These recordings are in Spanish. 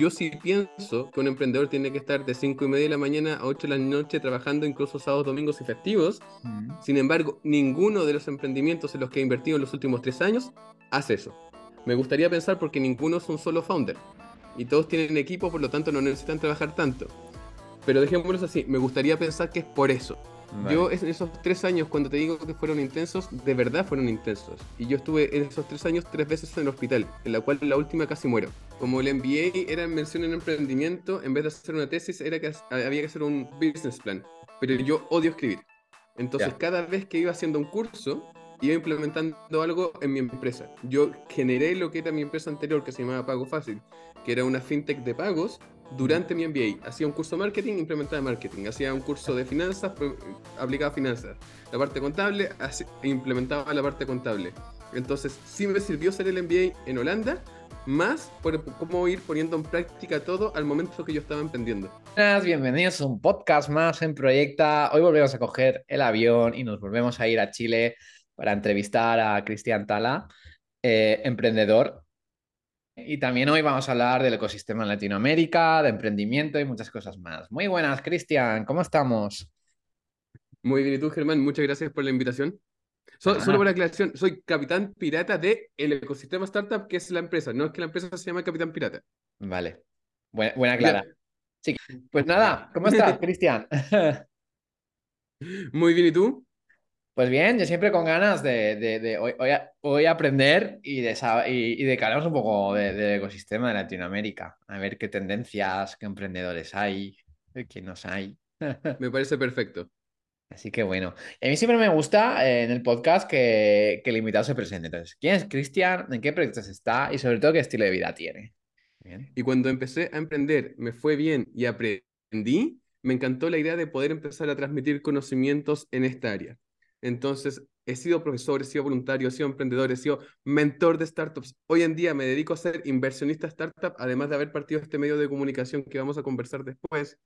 yo sí pienso que un emprendedor tiene que estar de 5 y media de la mañana a 8 de la noche trabajando incluso sábados, domingos y festivos. Sin embargo, ninguno de los emprendimientos en los que he invertido en los últimos 3 años hace eso. Me gustaría pensar porque ninguno es un solo founder. Y todos tienen equipo, por lo tanto no necesitan trabajar tanto. Pero dejémoslo así, me gustaría pensar que es por eso. Yo en esos tres años, cuando te digo que fueron intensos, de verdad fueron intensos. Y yo estuve en esos tres años tres veces en el hospital, en la cual la última casi muero. Como el MBA era en mención en emprendimiento, en vez de hacer una tesis, era que había que hacer un business plan. Pero yo odio escribir. Entonces, cada vez que iba haciendo un curso, iba implementando algo en mi empresa. Yo generé lo que era mi empresa anterior, que se llamaba Pago Fácil, que era una fintech de pagos, durante mi MBA. Hacía un curso de marketing, implementaba marketing. Hacía un curso de finanzas, aplicaba finanzas. La parte contable, implementaba la parte contable. Entonces, sí me sirvió ser el MBA en Holanda, más por cómo ir poniendo en práctica todo al momento que yo estaba emprendiendo. Bienvenidos a un podcast más en Proyecta. Hoy volvemos a coger el avión y nos volvemos a ir a Chile para entrevistar a Cristian Tala, eh, emprendedor y también hoy vamos a hablar del ecosistema en Latinoamérica, de emprendimiento y muchas cosas más. Muy buenas, Cristian, ¿cómo estamos? Muy bien, ¿y tú, Germán? Muchas gracias por la invitación. solo por aclaración, soy capitán pirata de el ecosistema startup, que es la empresa. No es que la empresa se llama Capitán Pirata. Vale. Buena, buena clara. Sí. Pues nada, ¿cómo estás, Cristian? Muy bien, ¿y tú? Pues bien, yo siempre con ganas de, hoy, aprender y de, y, de un poco del ecosistema de Latinoamérica, a ver qué tendencias, qué emprendedores hay, qué nos hay. Me parece perfecto. Así que bueno, a mí siempre me gusta eh, en el podcast que, que el invitado se presente. Entonces, ¿quién es Cristian? ¿En qué proyectos está? Y sobre todo, ¿qué estilo de vida tiene? Y cuando empecé a emprender, me fue bien y aprendí, me encantó la idea de poder empezar a transmitir conocimientos en esta área. Entonces, he sido profesor, he sido voluntario, he sido emprendedor, he sido mentor de startups. Hoy en día me dedico a ser inversionista startup, además de haber partido este medio de comunicación que vamos a conversar después.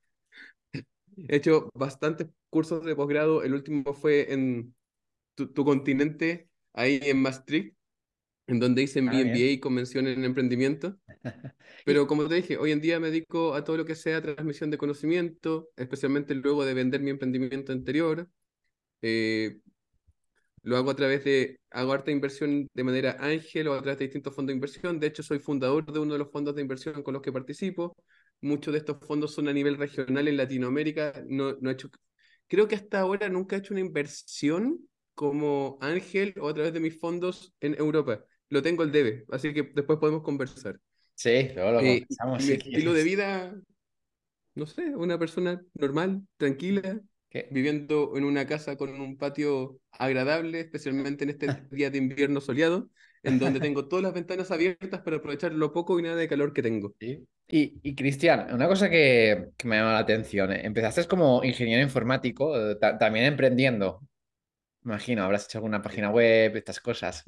He hecho bastantes cursos de posgrado. El último fue en tu, continente, ahí en Maastricht, en donde hice mi ah, MBA y convención en emprendimiento. Pero como te dije, hoy en día me dedico a todo lo que sea transmisión de conocimiento, especialmente luego de vender mi emprendimiento anterior. Eh, lo hago a través de, hago harta inversión de manera ángel o a través de distintos fondos de inversión. De hecho, soy fundador de uno de los fondos de inversión con los que participo. Muchos de estos fondos son a nivel regional en Latinoamérica. No, no he hecho, creo que hasta ahora nunca he hecho una inversión como ángel o a través de mis fondos en Europa. Lo tengo el debe, así que después podemos conversar. Sí, luego lo eh, Mi estilo de vida, no sé, una persona normal, tranquila, viviendo en una casa con un patio agradable, especialmente en este día de invierno soleado, en donde tengo todas las ventanas abiertas para aprovechar lo poco y nada de calor que tengo. Y, y Cristian, una cosa que, que, me llama la atención, ¿eh? empezaste como ingeniero informático, eh, también emprendiendo. Imagino, habrás hecho alguna página web, estas cosas,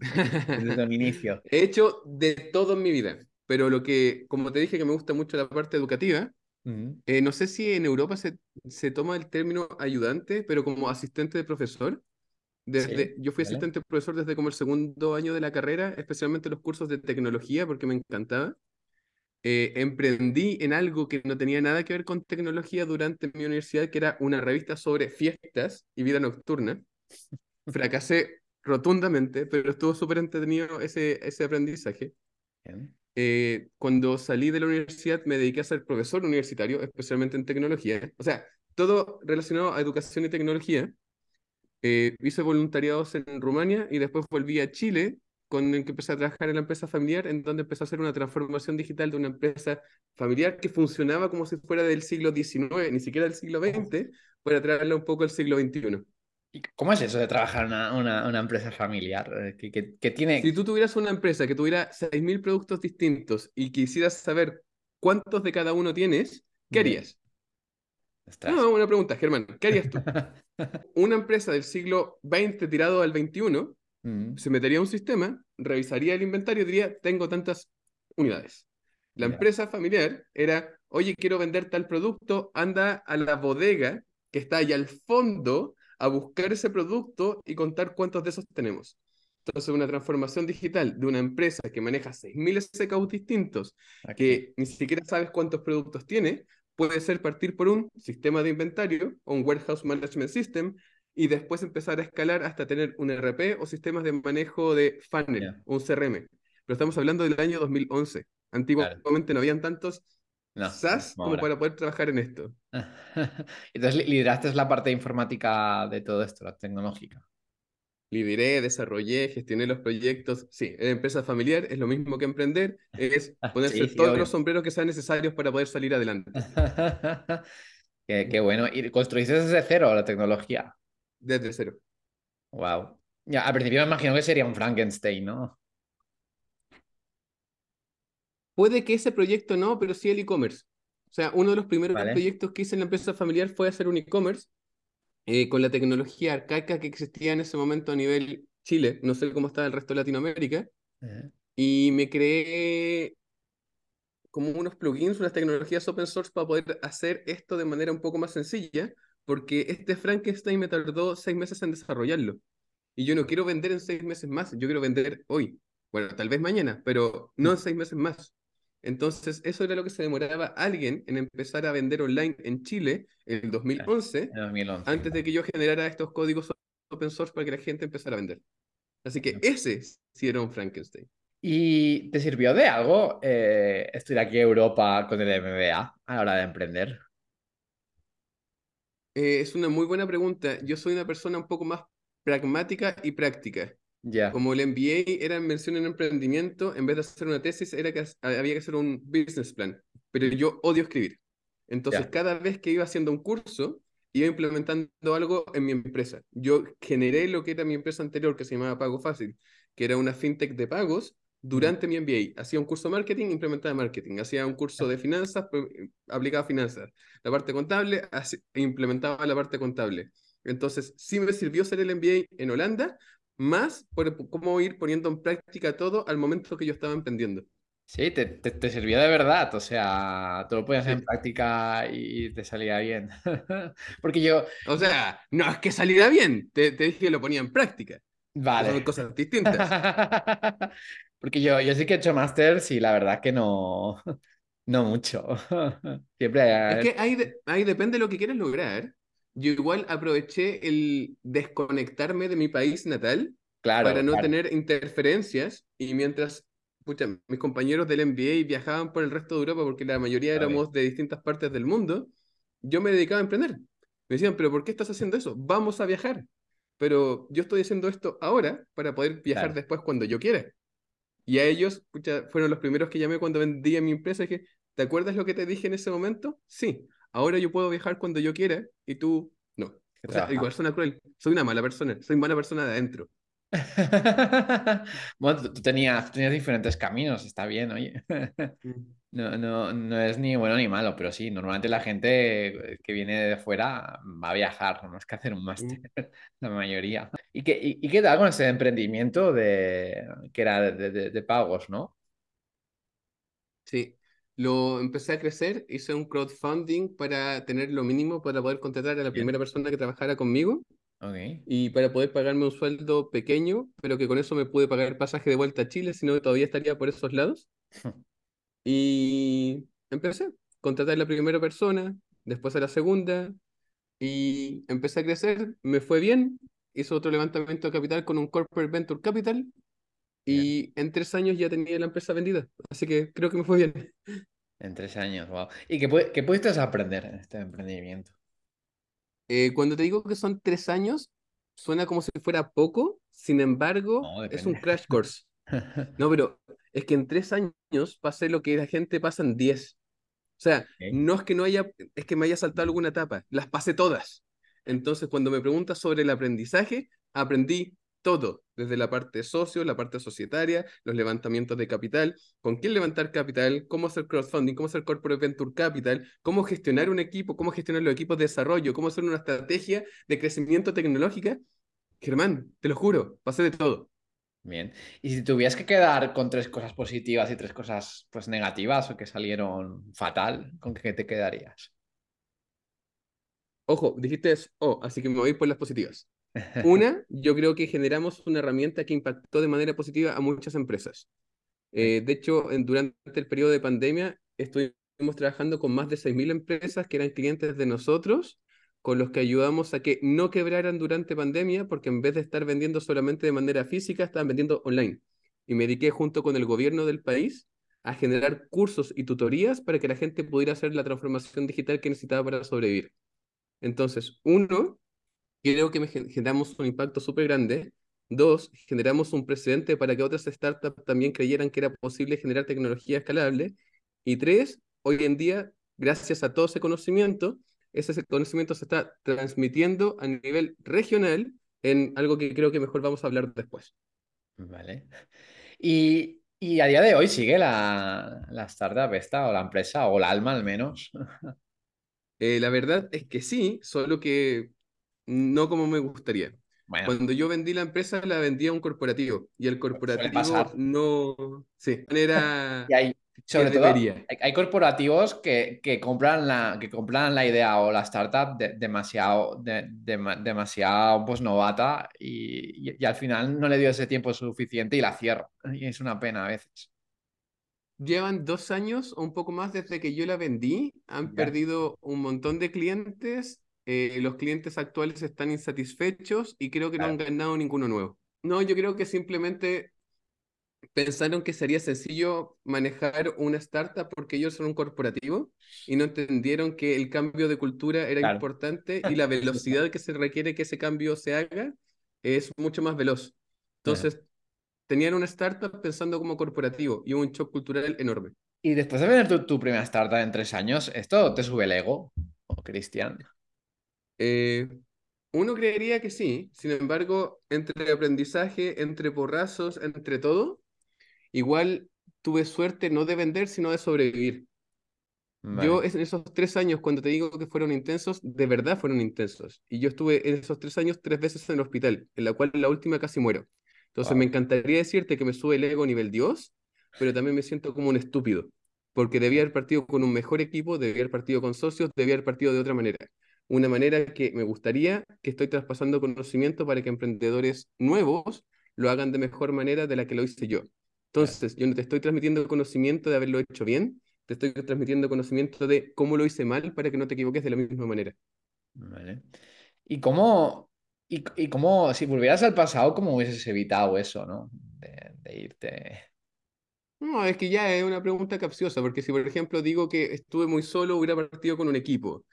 desde el inicio. He hecho de todo en mi vida, pero lo que, como te dije, que me gusta mucho la parte educativa, eh, no sé si en Europa se, se, toma el término ayudante, pero como asistente de profesor. Desde, yo fui asistente de profesor desde como el segundo año de la carrera, especialmente los cursos de tecnología, porque me encantaba. Eh, emprendí en algo que no tenía nada que ver con tecnología durante mi universidad, que era una revista sobre fiestas y vida nocturna. Fracasé rotundamente, pero estuvo súper entretenido ese, ese aprendizaje. Eh, cuando salí de la universidad me dediqué a ser profesor universitario, especialmente en tecnología. O sea, todo relacionado a educación y tecnología. Eh, hice voluntariados en Rumania y después volví a Chile, con el que empecé a trabajar en la empresa familiar, en donde empecé a hacer una transformación digital de una empresa familiar que funcionaba como si fuera del siglo XIX, ni siquiera del siglo XX, para traerla un poco al siglo XXI. ¿Cómo es eso de trabajar en una, una, empresa familiar? Eh, que, tiene... Si tú tuvieras una empresa que tuviera 6.000 productos distintos y quisieras saber cuántos de cada uno tienes, ¿qué harías? No, una pregunta, Germán. ¿Qué harías tú? una empresa del siglo XX tirado al XXI se metería a un sistema, revisaría el inventario y diría, tengo tantas unidades. La empresa familiar era, oye, quiero vender tal producto, anda a la bodega que está ahí al fondo a buscar ese producto y contar cuántos de esos tenemos. Entonces, una transformación digital de una empresa que maneja 6.000 SKUs distintos, que ni siquiera sabes cuántos productos tiene, puede ser partir por un sistema de inventario o un Warehouse Management System y después empezar a escalar hasta tener un RP o sistemas de manejo de funnel o un CRM. Pero estamos hablando del año 2011. Antiguamente no habían tantos SaaS como para poder trabajar en esto. Entonces, lideraste la parte informática de todo esto, la tecnológica. Lideré, desarrollé, gestioné los proyectos. Sí, en empresa familiar es lo mismo que emprender, es ponerse todos los sombreros que sean necesarios para poder salir adelante. qué, bueno. ¿Y construiste desde cero la tecnología? Desde cero. Wow. Ya, al principio me imagino que sería un Frankenstein, ¿no? Puede que ese proyecto no, pero sí el e-commerce. O sea, uno de los primeros proyectos que hice en la empresa familiar fue hacer un e-commerce eh, con la tecnología arcaica que existía en ese momento a nivel Chile. No sé cómo estaba el resto de Latinoamérica. Y me creé como unos plugins, unas tecnologías open source para poder hacer esto de manera un poco más sencilla, porque este Frankenstein me tardó seis meses en desarrollarlo. Y yo no quiero vender en seis meses más, yo quiero vender hoy. Bueno, tal vez mañana, pero no en seis meses más. Entonces, eso era lo que se demoraba alguien en empezar a vender online en Chile en el 2011, antes de que yo generara estos códigos open source para que la gente empezara a vender. Así que ese sí era un Frankenstein. ¿Y te sirvió de algo eh, aquí en Europa con el MBA a la hora de emprender? Eh, es una muy buena pregunta. Yo soy una persona un poco más pragmática y práctica. Como el MBA era mención en emprendimiento, en vez de hacer una tesis, era que había que hacer un business plan. Pero yo odio escribir. Entonces, cada vez que iba haciendo un curso, iba implementando algo en mi empresa. Yo generé lo que era mi empresa anterior, que se llamaba Pago Fácil, que era una fintech de pagos, durante mi MBA. Hacía un curso de marketing, implementaba marketing. Hacía un curso de finanzas, pues, aplicaba finanzas. La parte contable, implementaba la parte contable. Entonces, sí me sirvió ser el MBA en Holanda, más por cómo ir poniendo en práctica todo al momento que yo estaba emprendiendo. Sí, te, te, sirvió de verdad, o sea, tú lo podías hacer en práctica y te salía bien. Porque yo... O sea, no es que saliera bien, te, te dije que lo ponía en práctica. Vale. Son cosas distintas. Porque yo, yo sí que he hecho másters y la verdad que no, no mucho. Siempre... Es que ahí, ahí depende de lo que quieres lograr yo igual aproveché el desconectarme de mi país natal para no tener interferencias y mientras mis compañeros del MBA viajaban por el resto de Europa porque la mayoría éramos de distintas partes del mundo, yo me dedicaba a emprender. Me decían, pero ¿por qué estás haciendo eso? Vamos a viajar. Pero yo estoy haciendo esto ahora para poder viajar después cuando yo quiera. Y a ellos fueron los primeros que llamé cuando vendía mi empresa y dije, ¿te acuerdas lo que te dije en ese momento? Sí ahora yo puedo viajar cuando yo quiera y tú no. O sea, igual suena cruel. Soy una mala persona, soy mala persona de adentro. bueno, tú, tenías, tenías diferentes caminos, está bien, oye. Mm. No, no, no es ni bueno ni malo, pero sí, normalmente la gente que viene de fuera va a viajar, no es que hacer un máster, mm. la mayoría. ¿Y qué, y, qué tal con ese emprendimiento de, que era de, de pagos, no? Sí, lo empecé a crecer, hice un crowdfunding para tener lo mínimo para poder contratar a la primera persona que trabajara conmigo. Y para poder pagarme un sueldo pequeño, pero que con eso me pude pagar pasaje de vuelta a Chile, si no todavía estaría por esos lados. y empecé, contratar a la primera persona, después a la segunda, y empecé a crecer, me fue bien, hice otro levantamiento de capital con un Corporate Venture Capital, y en tres años ya tenía la empresa vendida. Así que creo que me fue bien. En tres años, wow. ¿Y qué, qué pudiste aprender en este emprendimiento? Eh, cuando te digo que son tres años, suena como si fuera poco, sin embargo, es un crash course. No, pero es que en tres años pasé lo que la gente pasa en diez. O sea, no es que no haya, es que me haya saltado alguna etapa, las pasé todas. Entonces, cuando me preguntas sobre el aprendizaje, aprendí todo, desde la parte socio, la parte societaria, los levantamientos de capital, con quién levantar capital, cómo hacer crowdfunding, cómo hacer corporate venture capital, cómo gestionar un equipo, cómo gestionar los equipos de desarrollo, cómo hacer una estrategia de crecimiento tecnológica. Germán, te lo juro, pasé de todo. Bien. Y si tuvieras que quedar con tres cosas positivas y tres cosas pues negativas o que salieron fatal, ¿con qué te quedarías? Ojo, dijiste eso, oh, así que me voy por las positivas. Una, yo creo que generamos una herramienta que impactó de manera positiva a muchas empresas. Eh, de hecho, en, durante el periodo de pandemia estuvimos trabajando con más de 6.000 empresas que eran clientes de nosotros, con los que ayudamos a que no quebraran durante pandemia, porque en vez de estar vendiendo solamente de manera física, estaban vendiendo online. Y me dediqué junto con el gobierno del país a generar cursos y tutorías para que la gente pudiera hacer la transformación digital que necesitaba para sobrevivir. Entonces, uno, creo que generamos un impacto súper grande. Dos, generamos un precedente para que otras startups también creyeran que era posible generar tecnología escalable. Y tres, hoy en día, gracias a todo ese conocimiento, ese conocimiento se está transmitiendo a nivel regional en algo que creo que mejor vamos a hablar después. Vale. Y, y a día de hoy sigue la, la startup esta o la empresa o la alma al menos. Eh, la verdad es que sí, solo que no como me gustaría. Cuando yo vendí la empresa, la vendí a un corporativo y el corporativo no. Sí, era. y hay, sobre todo, hay, corporativos que, que, compran la, que compran la idea o la startup demasiado, de, demasiado pues, novata y, y, al final no le dio ese tiempo suficiente y la cierra. Y es una pena a veces. Llevan dos años o un poco más desde que yo la vendí. Han perdido un montón de clientes eh, los clientes actuales están insatisfechos y creo que no han ganado ninguno nuevo. No, yo creo que simplemente pensaron que sería sencillo manejar una startup porque ellos son un corporativo y no entendieron que el cambio de cultura era importante y la velocidad que se requiere que ese cambio se haga es mucho más veloz. Entonces, tenían una startup pensando como corporativo y un shock cultural enorme. Y después de vender tu, tu primera startup en tres años, ¿esto te sube el ego, Cristian? Eh, uno creería que sí, sin embargo, entre aprendizaje, entre porrazos, entre todo, igual tuve suerte no de vender, sino de sobrevivir. Yo en esos tres años, cuando te digo que fueron intensos, de verdad fueron intensos. Y yo estuve en esos tres años tres veces en el hospital, en la cual la última casi muero. Entonces me encantaría decirte que me sube el ego a nivel Dios, pero también me siento como un estúpido, porque debía haber partido con un mejor equipo, debía haber partido con socios, debía haber partido de otra manera una manera que me gustaría que estoy traspasando conocimiento para que emprendedores nuevos lo hagan de mejor manera de la que lo hice yo. Entonces, yo no te estoy transmitiendo conocimiento de haberlo hecho bien, te estoy transmitiendo conocimiento de cómo lo hice mal para que no te equivoques de la misma manera. Vale. ¿Y cómo, y, y cómo si volvieras al pasado, cómo hubieses evitado eso, ¿no? De, de irte no, es que ya es una pregunta capciosa, porque si por ejemplo digo que estuve muy solo, hubiera partido con un equipo.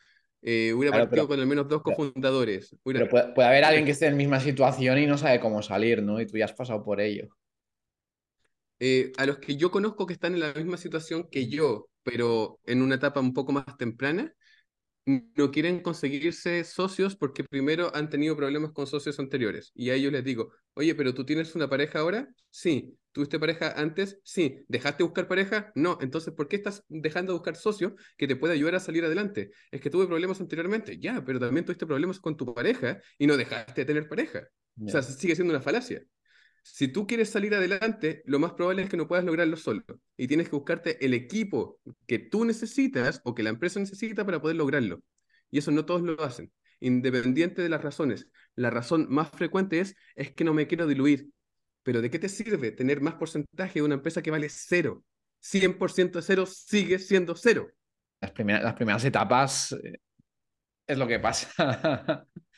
Eh, hubiera partido con al menos dos cofundadores. Pero puede, haber alguien que esté en la misma situación y no sabe cómo salir, ¿no? Y tú ya has pasado por ello. Eh, a los que yo conozco que están en la misma situación que yo, pero en una etapa un poco más temprana, no quieren conseguirse socios porque primero han tenido problemas con socios anteriores. Y a ellos les digo, oye, pero tú tienes una pareja ahora? Sí. ¿Tuviste pareja antes? Sí. ¿Dejaste buscar pareja? No. Entonces, ¿por qué estás dejando de buscar socio que te pueda ayudar a salir adelante? Es que tuve problemas anteriormente. Ya, pero también tuviste problemas con tu pareja y no dejaste de tener pareja. O sea, sigue siendo una falacia. Si tú quieres salir adelante, lo más probable es que no puedas lograrlo solo y tienes que buscarte el equipo que tú necesitas o que la empresa necesita para poder lograrlo. Y eso no todos lo hacen, independiente de las razones. La razón más frecuente es, es que no me quiero diluir. Pero ¿de qué te sirve tener más porcentaje de una empresa que vale cero? 100% de cero sigue siendo cero. Las primeras, las primeras etapas eh, es lo que pasa.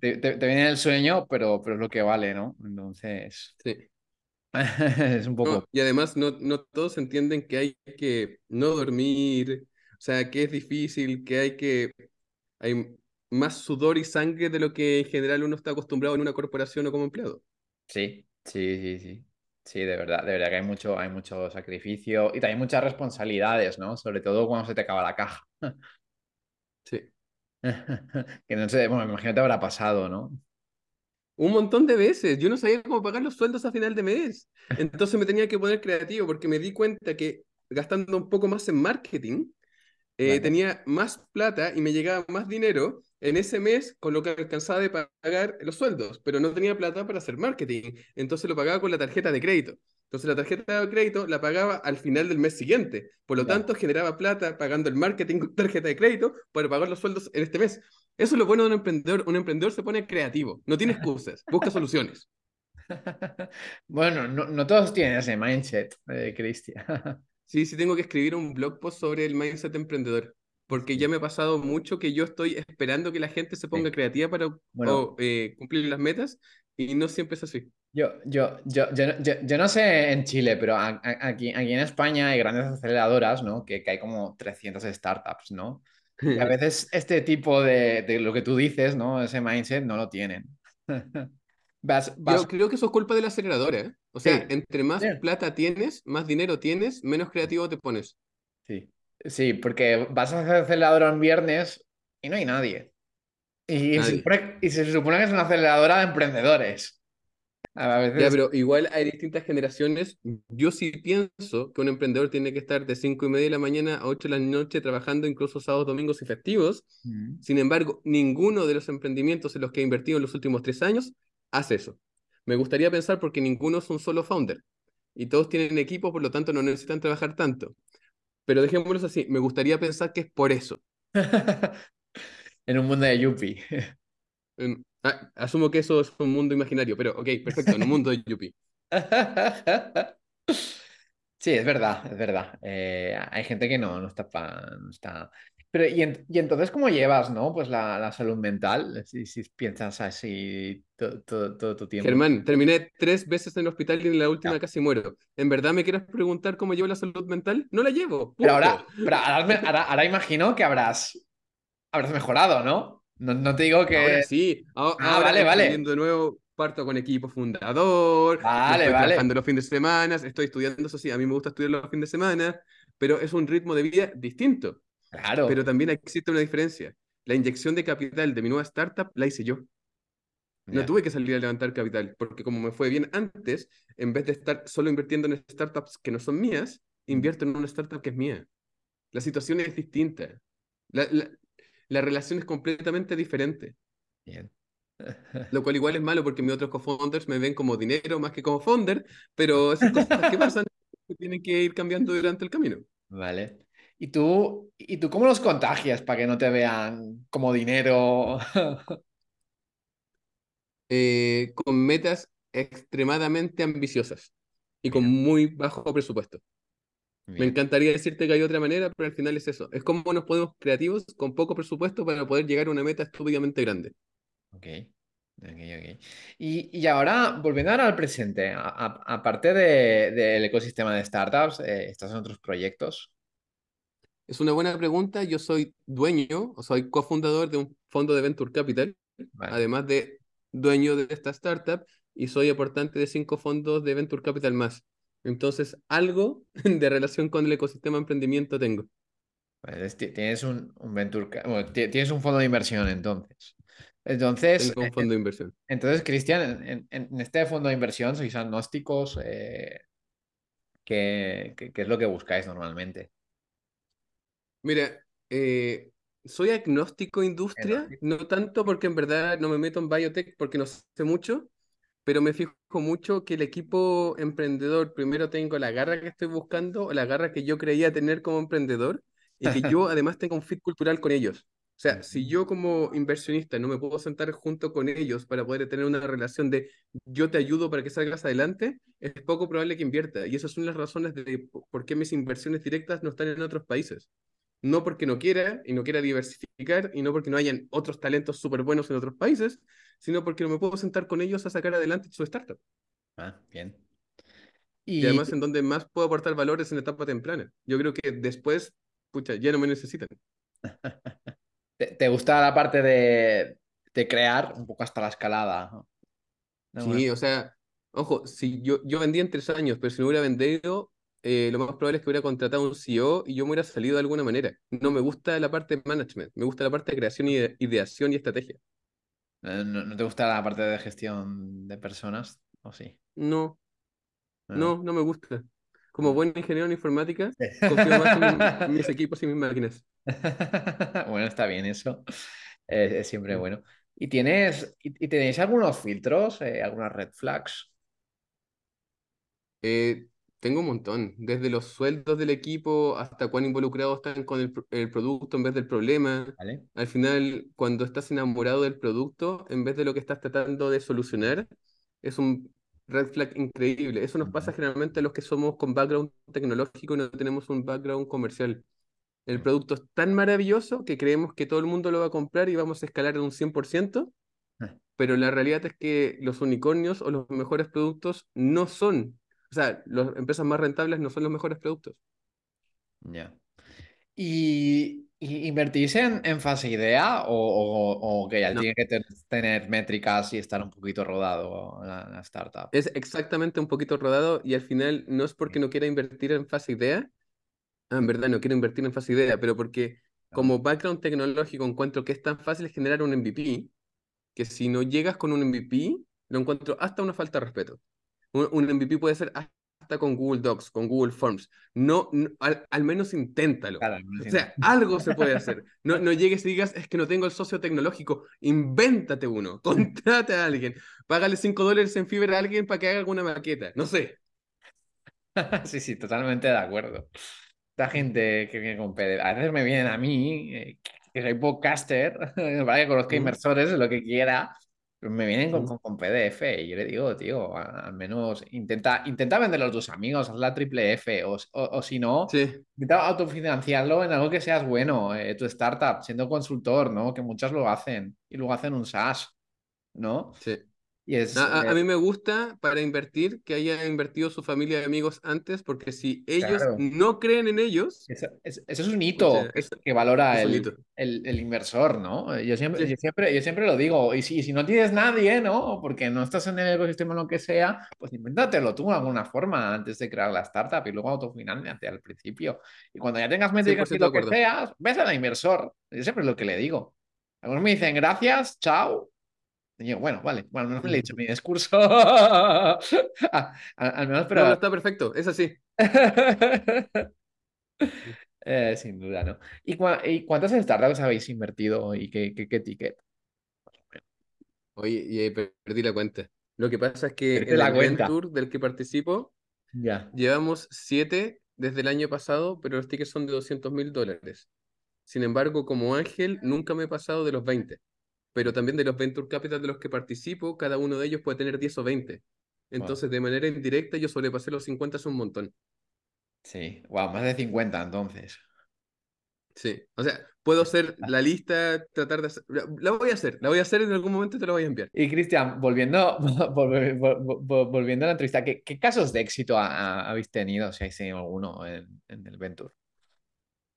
Te, viene el sueño, pero, pero es lo que vale, ¿no? Entonces. Sí. es un poco. y además, no, no todos entienden que hay que no dormir, o sea, que es difícil, que hay que. Hay más sudor y sangre de lo que en general uno está acostumbrado en una corporación o como empleado. Sí, sí, sí, sí. Sí, de verdad, de verdad que hay mucho, hay mucho sacrificio y también muchas responsabilidades, ¿no? Sobre todo cuando se te acaba la caja. Sí. que no sé, bueno, me imagino te habrá pasado, ¿no? Un montón de veces. Yo no sabía cómo pagar los sueldos a final de mes. Entonces me tenía que poner creativo porque me di cuenta que gastando un poco más en marketing, eh, tenía más plata y me llegaba más dinero en ese mes con lo que alcanzaba de pagar los sueldos, pero no tenía plata para hacer marketing. Entonces lo pagaba con la tarjeta de crédito. Entonces la tarjeta de crédito la pagaba al final del mes siguiente. Por lo tanto, generaba plata pagando el marketing con tarjeta de crédito para pagar los sueldos en este mes. Eso es lo bueno de un emprendedor. Un emprendedor se pone creativo, no tiene excusas, busca soluciones. Bueno, no, no todos tienen ese mindset, eh, Cristian. Sí, sí tengo que escribir un blog post sobre el mindset emprendedor, porque ya me ha pasado mucho que yo estoy esperando que la gente se ponga Sí. creativa para Bueno. o, eh, cumplir las metas y no siempre es así. Yo, yo, yo, yo, no- yo, yo no sé en Chile, pero aquí, aquí en España hay grandes aceleradoras, ¿no? Que, que hay como 300 startups, ¿no? Y a veces este tipo de, de lo que tú dices, ¿no? Ese mindset no lo tienen. Vas, vas, Yo creo que eso es culpa de la aceleradora, ¿eh? O sea, Sí. entre más Sí. plata tienes, más dinero tienes, menos creativo te pones. sí, sí, porque vas a hacer aceleradora un viernes y no hay nadie. Y se Nadie. supone, y se supone que es una aceleradora de emprendedores. A veces, Ya, pero igual hay distintas generaciones. Yo sí pienso que un emprendedor tiene que estar de 5 y media de la mañana a 8 de la noche trabajando incluso sábados, domingos y festivos. Mm. Sin embargo, ninguno de los emprendimientos en los que he invertido en los últimos tres años hace eso. Me gustaría pensar porque ninguno es un solo founder y todos tienen equipo, por lo tanto no necesitan trabajar tanto. Pero dejémoslo así, me gustaría pensar que es por eso. en un mundo de Yuppie. En- ah, asumo que eso es un mundo imaginario, pero ok, perfecto, en un mundo de Yuppie. Sí, es verdad, es verdad. Eh, hay gente que no, no está, pa- no está... Pero, ¿y, en- y entonces cómo llevas, no? Pues la, la salud mental, si, si piensas así to- to- todo tu tiempo. Germán, terminé tres veces en el hospital y en la última casi muero. ¿En verdad me quieres preguntar cómo llevo la salud mental? No la llevo. Pero ahora, pero ahora, ahora- ahora imagino que habrás, habrás mejorado, ¿no? No, no te digo que... Ahora sí, a- Ah, ahora vale, vale. de nuevo, parto con equipo fundador, Vale, estoy vale. trabajando los fines de semana, estoy estudiando, eso sí, a mí me gusta estudiar los fines de semana, pero es un ritmo de vida distinto. Claro. Pero también existe una diferencia. La inyección de capital de mi nueva startup la hice yo. No tuve que salir a levantar capital, porque como me fue bien antes, en vez de estar solo invirtiendo en startups que no son mías, invierto en una startup que es mía. La situación es distinta. La, la, la relación es completamente diferente. Bien. Lo cual igual es malo porque mis otros co-founders me ven como dinero más que como founder, pero esas cosas que pasan que tienen que ir cambiando durante el camino. Vale. ¿Y tú, ¿Y tú cómo los contagias para que no te vean como dinero? Eh, con metas extremadamente ambiciosas y con muy bajo presupuesto. Me encantaría decirte que hay otra manera, pero al final es eso. Es como nos podemos creativos con poco presupuesto para poder llegar a una meta estúpidamente grande. Ok, ok, ok. Y, y ahora, volviendo ahora al presente, aparte de- del ecosistema de startups, eh, ¿estás en otros proyectos? Es una buena pregunta. Yo soy dueño, o soy cofundador de un fondo de Venture Capital, Vale. además de dueño de esta startup, y soy aportante de cinco fondos de Venture Capital más. Entonces, algo de relación con el ecosistema de emprendimiento tengo. Vale, es- ti- tienes un, un venture, bueno, ti- tienes un fondo de inversión entonces. Entonces, Tengo un eh, fondo de inversión. entonces, Cristian, en, en- en este fondo de inversión sois agnósticos, eh, ¿qué, qué- qué es lo que buscáis normalmente? Mira, eh, soy agnóstico industria, Agnóstico. no tanto porque en verdad no me meto en biotech porque no sé mucho, pero me fijo mucho que el equipo emprendedor primero tengo la garra que estoy buscando la garra que yo creía tener como emprendedor y que yo además tenga un fit cultural con ellos. O sea, si yo como inversionista no me puedo sentar junto con ellos para poder tener una relación de yo te ayudo para que salgas adelante, es poco probable que invierta. Y esas son las razones de por qué mis inversiones directas no están en otros países no porque no quiera y no quiera diversificar y no porque no hayan otros talentos súper buenos en otros países, sino porque no me puedo sentar con ellos a sacar adelante su startup. Ah, bien. Y, Y, además en donde más puedo aportar valores en etapa temprana. Yo creo que después, pucha, ya no me necesitan. ¿te, te gusta la parte de, de crear un poco hasta la escalada? ¿no? No, Sí, bueno. o sea, ojo, si yo, yo vendí en tres años, pero si no hubiera vendido, eh, lo más probable es que hubiera contratado un CEO y yo me hubiera salido de alguna manera. No me gusta la parte de management, me gusta la parte de creación y de ideación y estrategia. Eh, ¿No, no te gusta la parte de gestión de personas? ¿O sí? No, No, no me gusta. Como Mm. buen ingeniero en informática, confío más en mi- mis equipos y mis máquinas. Bueno, está bien eso. Es, es siempre Mm. bueno. ¿Y tienes, y, y tenéis algunos filtros, eh, algunas red flags? Eh, tengo un montón, desde los sueldos del equipo hasta cuán involucrados están con el, el producto en vez del problema. ¿Vale? Al final, cuando estás enamorado del producto, en vez de lo que estás tratando de solucionar, es un red flag increíble. Eso nos pasa generalmente a los que somos con background tecnológico y no tenemos un background comercial. El producto es tan maravilloso que creemos que todo el mundo lo va a comprar y vamos a escalar en un 100%, pero la realidad es que los unicornios o los mejores productos no son, o sea, las empresas más rentables no son los mejores productos. Ya. ¿Y, y invertís en, en fase idea o, o- o que ya No. tiene que ten- tener métricas y estar un poquito rodado la, la startup? Es exactamente un poquito rodado y al final no es porque no quiera invertir en fase idea, ah, en verdad no quiero invertir en fase idea, pero porque como background tecnológico encuentro que es tan fácil generar un MVP que si no llegas con un MVP, lo encuentro hasta una falta de respeto. Un, un MVP puede ser hasta con Google Docs, con Google Forms. No, no- al, al menos inténtalo. Claro, O sea, algo se puede hacer. No, no llegues y digas, es que no tengo el socio tecnológico. Invéntate uno. Contrate a alguien. Págale 5 dólares en fibra a alguien para que haga alguna maqueta. No sé. Sí, sí, totalmente de acuerdo. Esta gente que viene con a veces me vienen a mí, eh, que soy podcaster, para que conozca inversores, lo que quiera, me vienen con, con, con PDF y yo le digo, tío, al menos intenta, intenta venderlo a tus amigos, haz la triple F, o, o, o si no, Sí, intenta autofinanciarlo en algo que seas bueno, eh, tu startup, siendo consultor, ¿no? Que muchas lo hacen y luego hacen un SaaS, ¿no? sí. Y es... A, a- a eh, mí me gusta para invertir que haya invertido su familia y amigos antes, porque si ellos Claro. no creen en ellos, Eso, es- eso es un hito Pucha, que, eso- que valora es el, hito. el- el inversor, ¿no? Yo siempre, Sí. yo siempre, yo siempre lo digo, y si, si no tienes nadie, ¿no? Porque no estás en el ecosistema o lo que sea, pues invéntatelo tú de alguna forma antes de crear la startup y luego autofinanciate al principio. Y cuando ya tengas métricas y 100% lo que acuerdo. sea, ves al inversor. Yo siempre es lo que le digo. Algunos me dicen gracias, chao. Y yo, bueno, vale, bueno, no me he dicho mi discurso. Ah, al, menos, No, pero... está perfecto, es así. Eh, sin duda, ¿no? ¿Y, cua- y cuántas startups habéis invertido y qué, qué, qué ticket? Oye, perdí la cuenta. Lo que pasa es que en la el. Venture del que participo, Ya. llevamos siete desde el año pasado, pero los tickets son de 200 mil dólares. Sin embargo, como Ángel, nunca me he pasado de los 20. Pero también de los Venture Capital de los que participo, cada uno de ellos puede tener 10 o 20. Entonces, de manera indirecta, yo sobrepasé los 50 es un montón. Sí, wow, más de 50 entonces. Sí. O sea, puedo hacer la lista, tratar de hacer... La voy a hacer, la voy a hacer en algún momento y te la voy a enviar. Y Cristian, volviendo, vol- vol- volviendo a la entrevista, ¿qué, qué casos de éxito ha- ha- habéis tenido, si habéis tenido alguno en, en el Venture?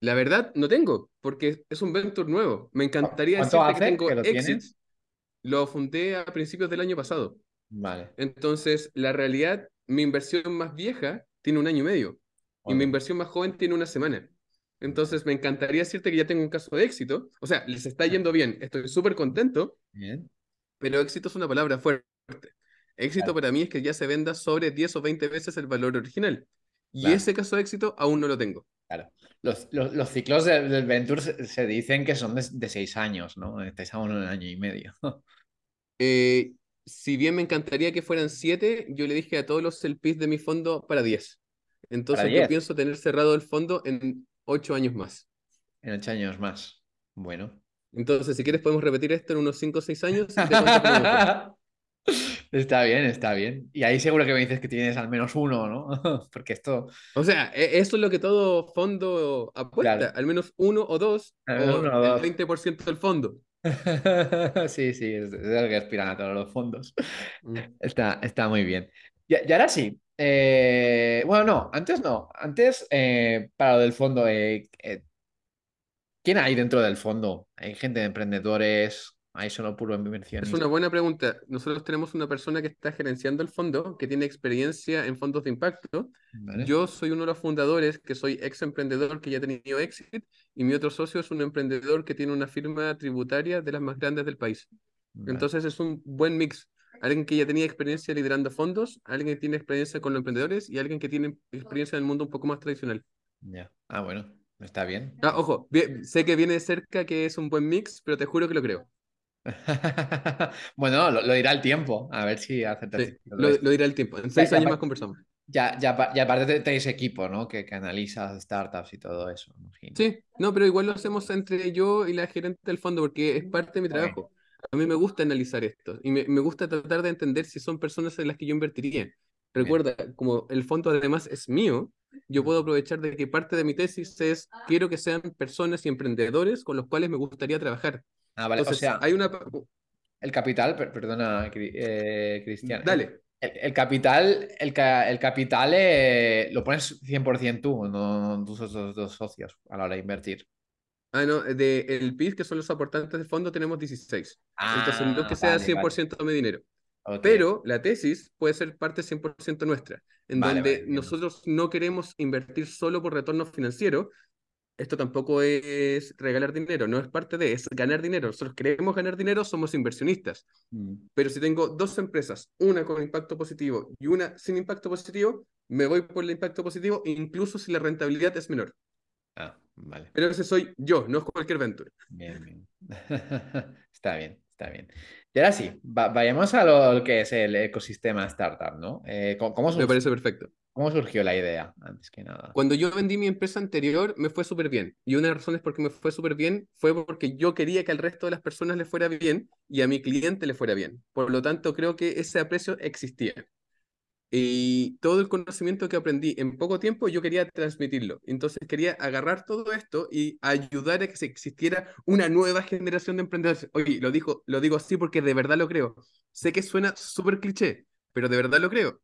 La verdad, no tengo, porque es un venture nuevo. Me encantaría ¿Cuánto decirte que tengo que lo tienes? exits. Lo fundé a principios del año pasado. Vale. Entonces, la realidad, mi inversión más vieja tiene un año y medio y mi inversión más joven tiene una semana. Entonces, me encantaría decirte que ya tengo un caso de éxito. O sea, les está yendo bien, estoy súper contento, Bien. pero éxito es una palabra fuerte. Éxito Claro. para mí es que ya se venda sobre 10 o 20 veces el valor original. Y Claro. ese caso de éxito aún no lo tengo. Claro. Los, los- los ciclos de- del Venture se, se dicen que son de, de seis años, ¿no? Estáis aún en un año y medio. Eh, si bien me encantaría que fueran 7, yo le dije a todos los LPs de mi fondo para 10. Entonces yo 10. pienso tener cerrado el fondo en 8 años más. En ocho años más. Bueno. Entonces, si quieres, podemos repetir esto en unos 5 o 6 años y te Está bien, está bien. Y ahí seguro que me dices que tienes al menos uno, ¿no? Porque esto, O sea, e- eso es lo que todo fondo apuesta, Claro. al menos uno o dos, o uno o el dos. 20% del fondo. sí, sí, es, es lo que aspiran a todos los fondos. Mm. Está, está muy bien. Y, y ahora sí. eh, bueno, no, antes no. Antes, eh, para lo del fondo, eh, ¿quién hay dentro del fondo? ¿Hay gente de emprendedores? ¿Hay solo puro Es inversionistas? una buena pregunta. Nosotros tenemos una persona que está gerenciando el fondo, que tiene experiencia en fondos de impacto. ¿Vale? Yo soy uno de los fundadores, que soy ex emprendedor que ya ha tenido éxito, y mi otro socio es un emprendedor que tiene una firma tributaria de las más grandes del país. Vale. Entonces es un buen mix. Alguien que ya tenía experiencia liderando fondos, alguien que tiene experiencia con los emprendedores y alguien que tiene experiencia en el mundo un poco más tradicional. Ya. Ah, bueno, está bien. Ah, ojo, sé que viene de cerca que es un buen mix, pero te juro que lo creo. bueno, lo, lo dirá el tiempo. A ver si acertas. Sí, lo, lo dirá el tiempo. En seis Ya, años ya, más conversamos. Ya, ya, ya aparte tenéis equipo, ¿no? Que, que analiza startups y todo eso. Sí, no, pero igual lo hacemos entre yo y la gerente del fondo porque es parte de mi trabajo. A mí me gusta analizar esto y me, me, gusta tratar de entender si son personas en las que yo invertiría. Recuerda, como el fondo además es mío, yo puedo aprovechar de que parte de mi tesis es quiero que sean personas y emprendedores con los cuales me gustaría trabajar. Ah, vale. o sea, hay una... El capital, perdona, eh, Cristian. Dale. El, capital, el, el capital eh, lo pones 100% tú, no tus dos socios a la hora de invertir. Ah, no, de el PIB, que son los aportantes del fondo, tenemos 16. Ah, Entonces, no que sea 100% de mi dinero. Pero la tesis puede ser parte 100% nuestra, en donde nosotros no queremos invertir solo por retorno financiero. Esto tampoco es regalar dinero, no es parte de, es ganar dinero. Nosotros queremos ganar dinero, somos inversionistas. Mm. Pero si tengo dos empresas, una con impacto positivo y una sin impacto positivo, me voy por el impacto positivo, incluso si la rentabilidad es menor. Ah, vale. Pero ese soy yo, no es cualquier venture. Bien, bien. está bien, está bien. Y ahora sí, vayamos a lo, que es el ecosistema startup, ¿no? Eh, ¿cómo, me parece perfecto. ¿Cómo surgió la idea, antes que nada? Cuando yo vendí mi empresa anterior, me fue súper bien. Y una de las razones por qué me fue súper bien fue porque yo quería que al resto de las personas le fuera bien y a mi cliente le fuera bien. Por lo tanto, creo que ese aprecio existía. Y todo el conocimiento que aprendí en poco tiempo yo quería transmitirlo. Entonces quería agarrar todo esto y ayudar a que se existiera una nueva generación de emprendedores. Oye, lo, digo, lo digo así porque de verdad lo creo. Sé que suena súper cliché, pero de verdad lo creo.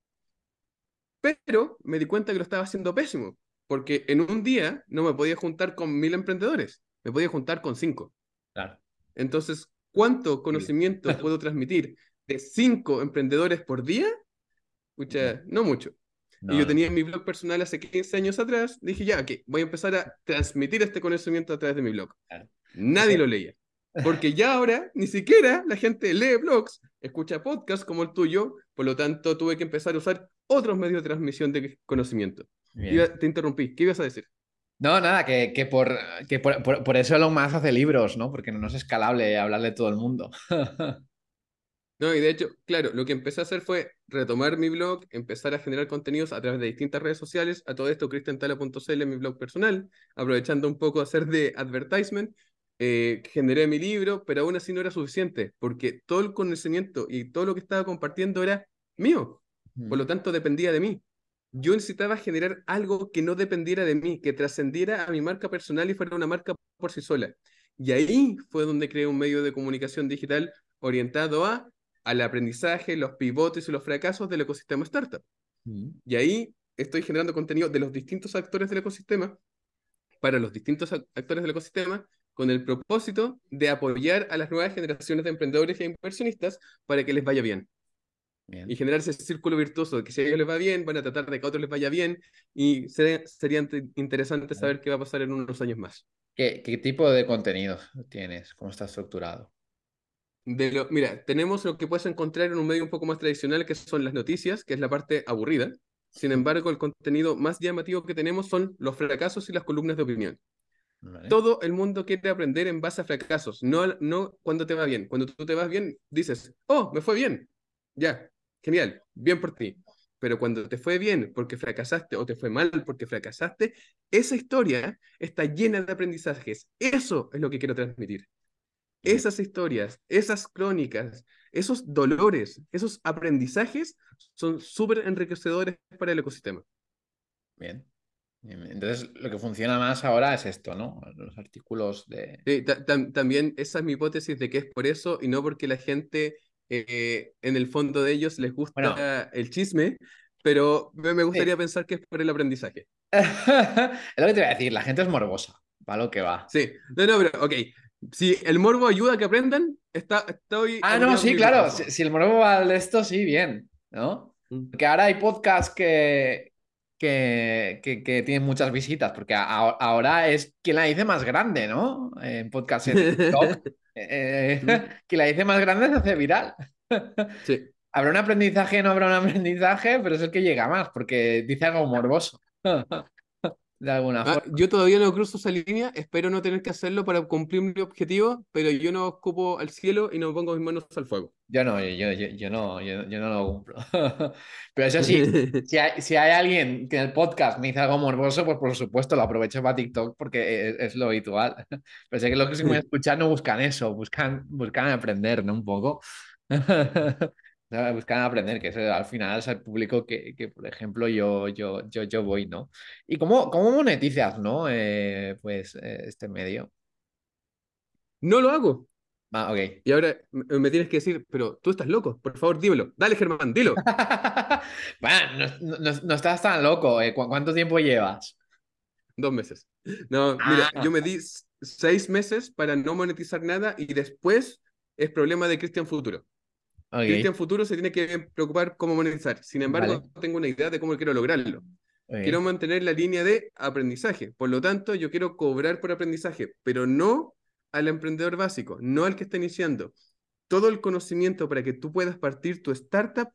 Pero me di cuenta que lo estaba haciendo pésimo, porque en un día no me podía juntar con mil emprendedores, me podía juntar con cinco. Claro. Entonces, ¿cuánto conocimiento puedo transmitir de cinco emprendedores por día? Escucha, no mucho. y yo tenía mi blog personal hace 15 años atrás, dije ya, ok, voy a empezar a transmitir este conocimiento a través de mi blog. Nadie lo leía. Porque ya ahora ni siquiera la gente lee blogs, escucha podcasts como el tuyo, por lo tanto tuve que empezar a usar otros medios de transmisión de conocimiento. te interrumpí, ¿qué ibas a decir? No, nada, que, que, por, que por, por, por, eso Elon Musk hace libros, ¿no? Porque no es escalable hablarle a todo el mundo. No, y de hecho, claro, lo que empecé a hacer fue retomar mi blog, empezar a generar contenidos a través de distintas redes sociales, a todo esto cristiantala.cl, mi blog personal, aprovechando un poco hacer de advertisement, eh, generé mi libro, pero aún así no era suficiente, porque todo el conocimiento y todo lo que estaba compartiendo era mío, por lo tanto dependía de mí. Yo necesitaba generar algo que no dependiera de mí, que trascendiera a mi marca personal y fuera una marca por sí sola. Y ahí fue donde creé un medio de comunicación digital orientado a al aprendizaje, los pivotes y los fracasos del ecosistema startup. Mm. Y ahí estoy generando contenido de los distintos actores del ecosistema para los distintos actores del ecosistema con el propósito de apoyar a las nuevas generaciones de emprendedores e inversionistas para que les vaya bien. Y generar ese círculo virtuoso de que si a ellos les va bien, van a tratar de que a otros les vaya bien y sería, sería interesante saber qué va a pasar en unos años más. ¿Qué, qué tipo de contenido tienes? ¿Cómo está estructurado? lo, mira, tenemos lo que puedes encontrar en un medio un poco más tradicional, que son las noticias, que es la parte aburrida. Sin embargo, el contenido más llamativo que tenemos son los fracasos y las columnas de opinión. Todo el mundo quiere aprender en base a fracasos, no, no cuando te va bien. Cuando tú te vas bien, dices, oh, me fue bien. Ya, genial, bien por ti. Pero cuando te fue bien porque fracasaste o te fue mal porque fracasaste, esa historia está llena de aprendizajes. Eso es lo que quiero transmitir esas historias, esas crónicas, esos dolores, esos aprendizajes son súper enriquecedores para el ecosistema. Bien. Entonces, lo que funciona más ahora es esto, ¿no? Los artículos de... Sí, también esa es mi hipótesis de que es por eso y no porque la gente eh, en el fondo de ellos les gusta el chisme, pero me gustaría pensar que es por el aprendizaje. es lo que te voy a decir, la gente es morbosa, para lo que va. Sí, no, no, pero ok, si el morbo ayuda a que aprendan, está, estoy... Ah, no, sí, claro. Si, el morbo va de esto, sí, bien, ¿no? Mm. Porque ahora hay podcasts que, que, que, muchas visitas, porque ahora es quien la dice más grande, ¿no? En podcast en TikTok. Eh, quien la dice más grande se hace viral. sí. Habrá un aprendizaje, no habrá un aprendizaje, pero es el que llega más, porque dice algo morboso. De alguna Ah, forma. yo todavía no cruzo esa línea, espero no tener que hacerlo para cumplir mi objetivo, pero yo no escupo al cielo y no pongo mis manos al fuego. Yo no, yo, yo, yo, no, yo, yo no lo cumplo. Pero eso sí, si hay, si hay alguien que en el podcast me dice algo morboso, pues por supuesto lo aprovecho para TikTok porque es, es lo habitual. Pero sé que los que se me escuchan no buscan eso, buscan, buscan aprender, ¿no? Un poco. Buscan aprender, que es, al final es el público que, que, por ejemplo, yo, yo, yo, yo voy, ¿no? ¿Y cómo, cómo monetizas, ¿no? Eh, pues eh, este medio. No lo hago. Ah, ok. Y ahora me tienes que decir, pero tú estás loco, por favor, dímelo. Dale, Germán, dilo. bueno, no, no- no estás tan loco. ¿eh? ¿Cu- ¿Cuánto tiempo llevas? Dos meses. No, mira, yo me di seis meses para no monetizar nada y después es problema de Cristian Futuro. Ok, Cristian Futuro se tiene que preocupar cómo monetizar. Sin embargo, Vale. tengo una idea de cómo quiero lograrlo. Quiero mantener la línea de aprendizaje. Por lo tanto, yo quiero cobrar por aprendizaje, pero no al emprendedor básico, no al que está iniciando. Todo el conocimiento para que tú puedas partir tu startup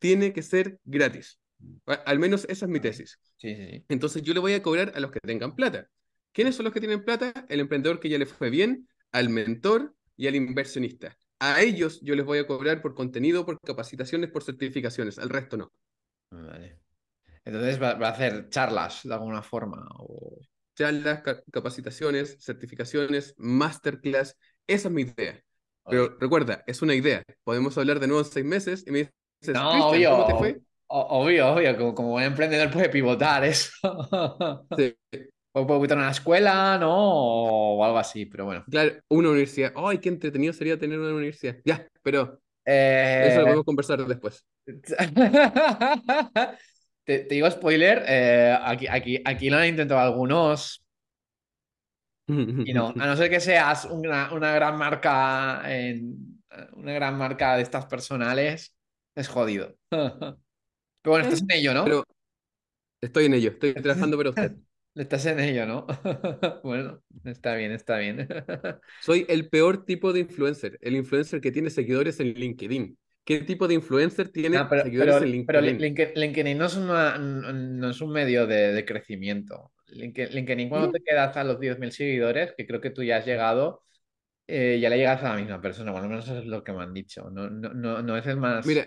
tiene que ser gratis. Al menos esa es mi tesis. Sí, sí, sí. Entonces yo le voy a cobrar a los que tengan plata. ¿Quiénes son los que tienen plata? El emprendedor que ya le fue bien, al mentor y al inversionista. A ellos yo les voy a cobrar por contenido, por capacitaciones, por certificaciones. Al resto no. Vale. Entonces va, va a hacer charlas de alguna forma. o- charlas, ca- capacitaciones, certificaciones, masterclass. Esa es mi idea. Pero recuerda, es una idea. Podemos hablar de nuevo en seis meses y me dices, No, obvio. ¿cómo te fue? Obvio, obvio. Como, como buen emprendedor puede pivotar eso. Sí, O puede pivotar en una escuela, ¿no? O algo así, pero bueno. claro, una universidad. ¡Ay, qué entretenido sería tener una universidad! Ya, pero Eh, eso lo podemos conversar después. Te, te digo spoiler, eh, aquí, aquí, aquí lo han intentado algunos y no, a no ser que seas una, una gran marca en, una gran marca de estas personales, es jodido. Pero bueno, estás en ello, ¿no? Pero estoy en ello, estoy trabajando para usted. Estás en ello, ¿no? Bueno, está bien, está bien. Soy el peor tipo de influencer, el influencer que tiene seguidores en LinkedIn. ¿Qué tipo de influencer tiene No, pero, seguidores pero- en pero LinkedIn? LinkedIn, LinkedIn no es, una- no es un medio de, de crecimiento. LinkedIn, cuando No. te quedas a los 10.000 seguidores, que creo que tú ya has llegado, eh, ya le llegas a la misma persona, por lo menos eso es lo que me han dicho. No, no, no, no es el más... Mira,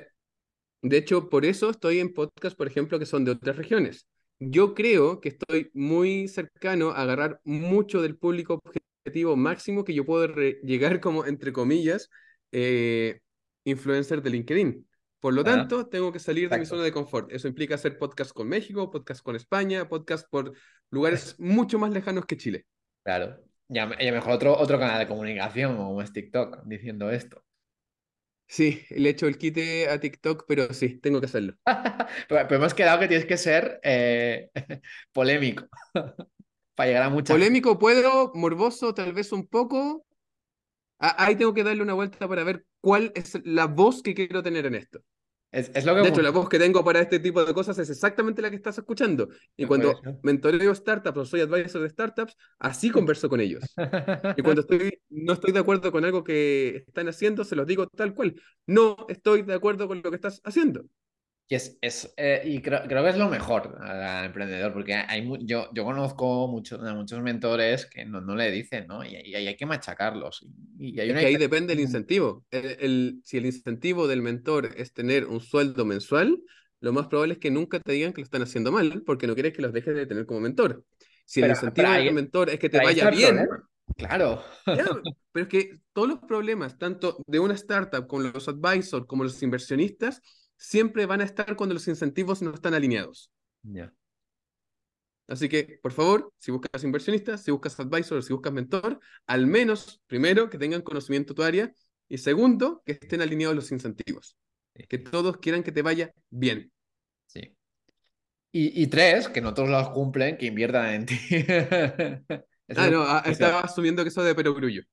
de hecho, por eso estoy en podcasts, por ejemplo, que son de otras regiones. Yo creo que estoy muy cercano a agarrar mucho del público objetivo máximo que yo puedo llegar como, entre comillas, eh, influencer de LinkedIn. Por lo Ah, tanto, tengo que salir de mi zona de confort. Eso implica hacer podcast con México, podcast con España, podcast por lugares mucho más lejanos que Chile. Claro. Ya, ya mejor otro, otro canal de comunicación, como es TikTok, diciendo esto. Sí, le echo el quite a TikTok, pero sí, tengo que hacerlo. Pero, pero hemos quedado que tienes que ser eh, polémico para llegar a mucha. Polémico puedo, morboso tal vez un poco. Ah, ahí tengo que darle una vuelta para ver cuál es la voz que quiero tener en esto. Es, es lo que De hecho, la voz que tengo para este tipo de cosas es exactamente la que estás escuchando. Y Por cuando mentoreo startups o soy advisor de startups, así converso con ellos. Y cuando estoy, no estoy de acuerdo con algo que están haciendo, se los digo tal cual. No estoy de acuerdo con lo que estás haciendo. Y, es, es, eh, y creo, creo que es lo mejor al emprendedor, porque hay yo, yo conozco muchos, a muchos mentores que no, no le dicen, ¿no? Y, y hay que machacarlos. Y, hay Es una que ahí depende el incentivo. El, el- si el incentivo del mentor es tener un sueldo mensual, lo más probable es que nunca te digan que lo están haciendo mal, porque no quieres que los dejes de tener como mentor. Si el Pero- incentivo pero ahí- del mentor es que te vaya el bien, problema. Claro. ya, pero es que todos los problemas, tanto de una startup como los advisors, como los inversionistas, siempre van a estar cuando los incentivos no están alineados. Ya. Así que, por favor, si buscas inversionistas, si buscas advisor, si buscas mentor, al menos, primero, que tengan conocimiento de tu área y segundo, que estén alineados los incentivos. Sí. Que todos quieran que te vaya bien. Sí. Y, y tres, que no todos los cumplen, que inviertan en ti. Ah, no, ah, estaba asumiendo que eso de perogrullo.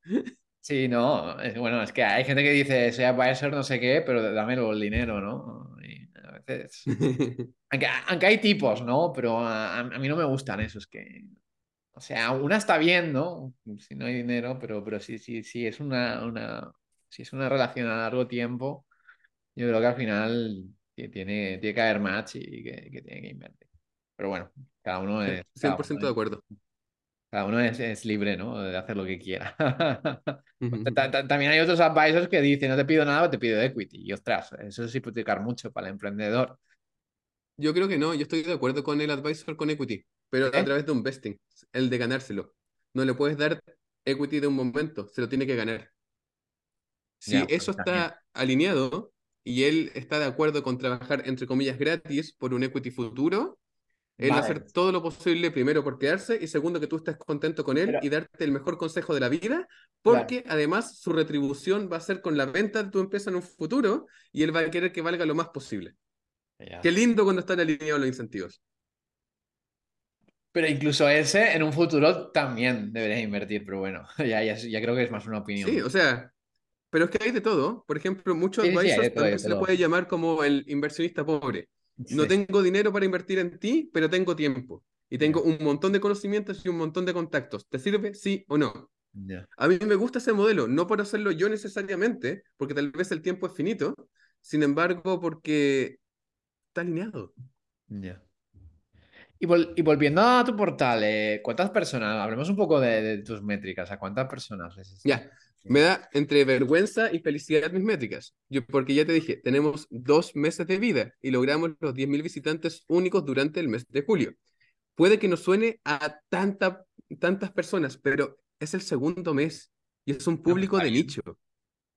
Sí, no, es- bueno, es que hay gente que dice, soy advisor, no sé qué, pero dámelo el dinero, ¿no? Y a veces... Aunque, aunque hay tipos, ¿no? Pero a, a mí no me gustan esos que... O sea, una está bien, ¿no? Si no hay dinero, pero, pero sí, sí, sí, es una, una, si es una relación a largo tiempo, yo creo que al final ti- tiene, tiene que haber match y que, que tiene que invertir. Pero bueno, cada uno es... 100% de acuerdo. Cada uno es, libre, ¿no? De hacer lo que quiera. También hay otros advisors que dicen, no te pido nada, te pido equity. Y ostras, eso es hipotecar mucho para el emprendedor. Yo creo que no, yo estoy de acuerdo con el advisor con equity, pero a través de un vesting, el de ganárselo. No le puedes dar equity de un momento, se lo tiene que ganar. Si pues eso está alineado y él está de acuerdo con trabajar, entre comillas, gratis por un equity futuro, él va a hacer todo lo posible, primero por quedarse y segundo que tú estés contento con él y darte el mejor consejo de la vida, porque además su retribución va a ser con la venta de tu empresa en un futuro y él va a querer que valga lo más posible. Qué lindo cuando están alineados los incentivos. Pero incluso ese en un futuro también debería invertir, pero bueno, ya, ya, creo que es más una opinión. Sí, o sea, pero es que hay de todo. Por ejemplo, muchos advisors también se le puede llamar como el inversionista pobre. No tengo dinero para invertir en ti, pero tengo tiempo. Y tengo un montón de conocimientos y un montón de contactos. ¿Te sirve? Sí o no. A mí me gusta ese modelo, no por hacerlo yo necesariamente, porque tal vez el tiempo es finito, sin embargo, porque está alineado. Ya. Y, volviendo a tu portal, eh, ¿cuántas personas? Hablemos un poco de, tus métricas. ¿A cuántas personas Ya, me da entre vergüenza y felicidad mis métricas. Yo, porque ya te dije, tenemos dos meses de vida y logramos los 10.000 visitantes únicos durante el mes de julio. Puede que no suene a tanta, tantas personas, pero es el segundo mes y es un público de nicho.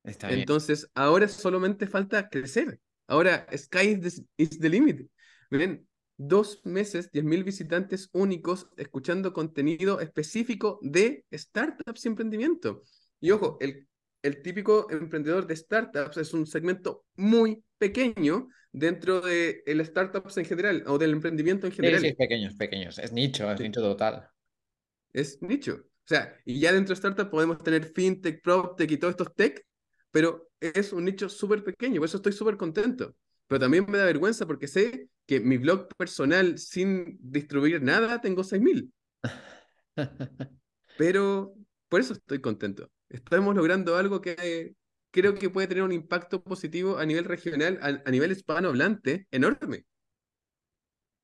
Entonces, ahora solamente falta crecer. Ahora, sky is the, limit. Miren, dos meses, 10.000 visitantes únicos escuchando contenido específico de startups y emprendimiento. Y ojo, el, el típico emprendedor de startups es un segmento muy pequeño dentro de el startups en general o del emprendimiento en general. Sí, sí, pequeños, pequeños. Es nicho, es nicho total. Es nicho. O sea, y ya dentro de startups podemos tener fintech, proptech y todos estos tech pero es un nicho súper pequeño, por eso estoy súper contento. Pero también me da vergüenza porque sé que mi blog personal sin distribuir nada tengo 6.000. Pero por eso estoy contento. Estamos logrando algo que creo que puede tener un impacto positivo a nivel regional, a, a nivel hispanohablante, enorme.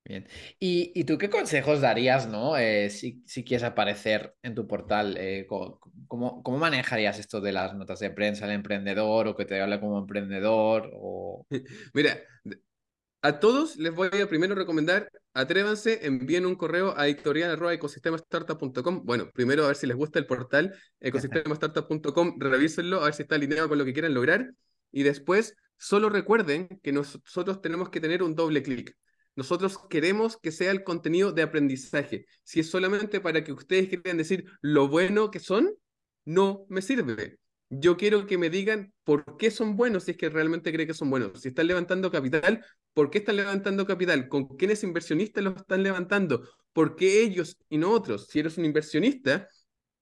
Bien. ¿Y, tú qué consejos darías, ¿no? Eh, si, quieres aparecer en tu portal, eh, ¿cómo, manejarías esto de las notas de prensa al emprendedor o que te hable como emprendedor? O... Mira, a todos les voy a primero recomendar, atrévanse, envíen un correo a editorial.ecosistemastartup.com. Bueno, primero a ver si les gusta el portal ecosistemastartup.com, revísenlo, a ver si está alineado con lo que quieran lograr. Y después, solo recuerden que nosotros tenemos que tener un doble clic. Nosotros queremos que sea el contenido de aprendizaje. Si es solamente para que ustedes quieran decir lo bueno que son, no me sirve. Yo quiero que me digan por qué son buenos si es que realmente creen que son buenos. Si están levantando capital, ¿por qué están levantando capital? ¿Con quiénes inversionistas los están levantando? ¿Por qué ellos y no otros? Si eres un inversionista,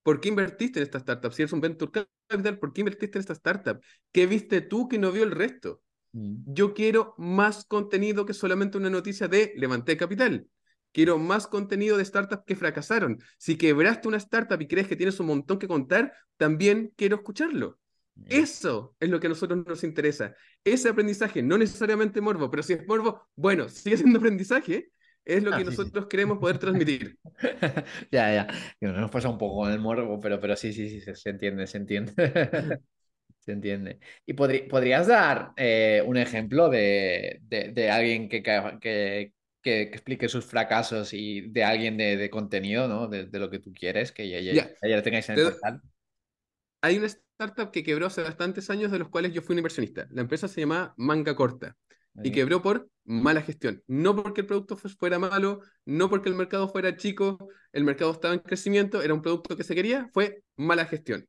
¿por qué invertiste en esta startup? Si eres un venture capital, ¿por qué invertiste en esta startup? ¿Qué viste tú que no vio el resto? Mm. Yo quiero más contenido que solamente una noticia de levanté capital. Quiero más contenido de startups que fracasaron. Si quebraste una startup y crees que tienes un montón que contar, también quiero escucharlo. Eso es lo que a nosotros nos interesa. Ese aprendizaje, no necesariamente morbo, pero si es morbo, bueno, sigue siendo aprendizaje, es lo ah, que nosotros queremos poder transmitir. ya, ya. Nos pasa un poco con el morbo, pero, pero sí, sí, sí, se entiende, se entiende. Se entiende. ¿Y podrías dar eh, un ejemplo de, alguien que, que, explique sus fracasos y de alguien de, contenido, ¿no? De, lo que tú quieres, que ya, ya, lo tengáis en el portal? Hay una startup que quebró hace bastantes años, de los cuales yo fui un inversionista. La empresa se llama Manga Corta y quebró por mala gestión. No porque el producto fuera malo, no porque el mercado fuera chico, el mercado estaba en crecimiento, era un producto que se quería, fue mala gestión.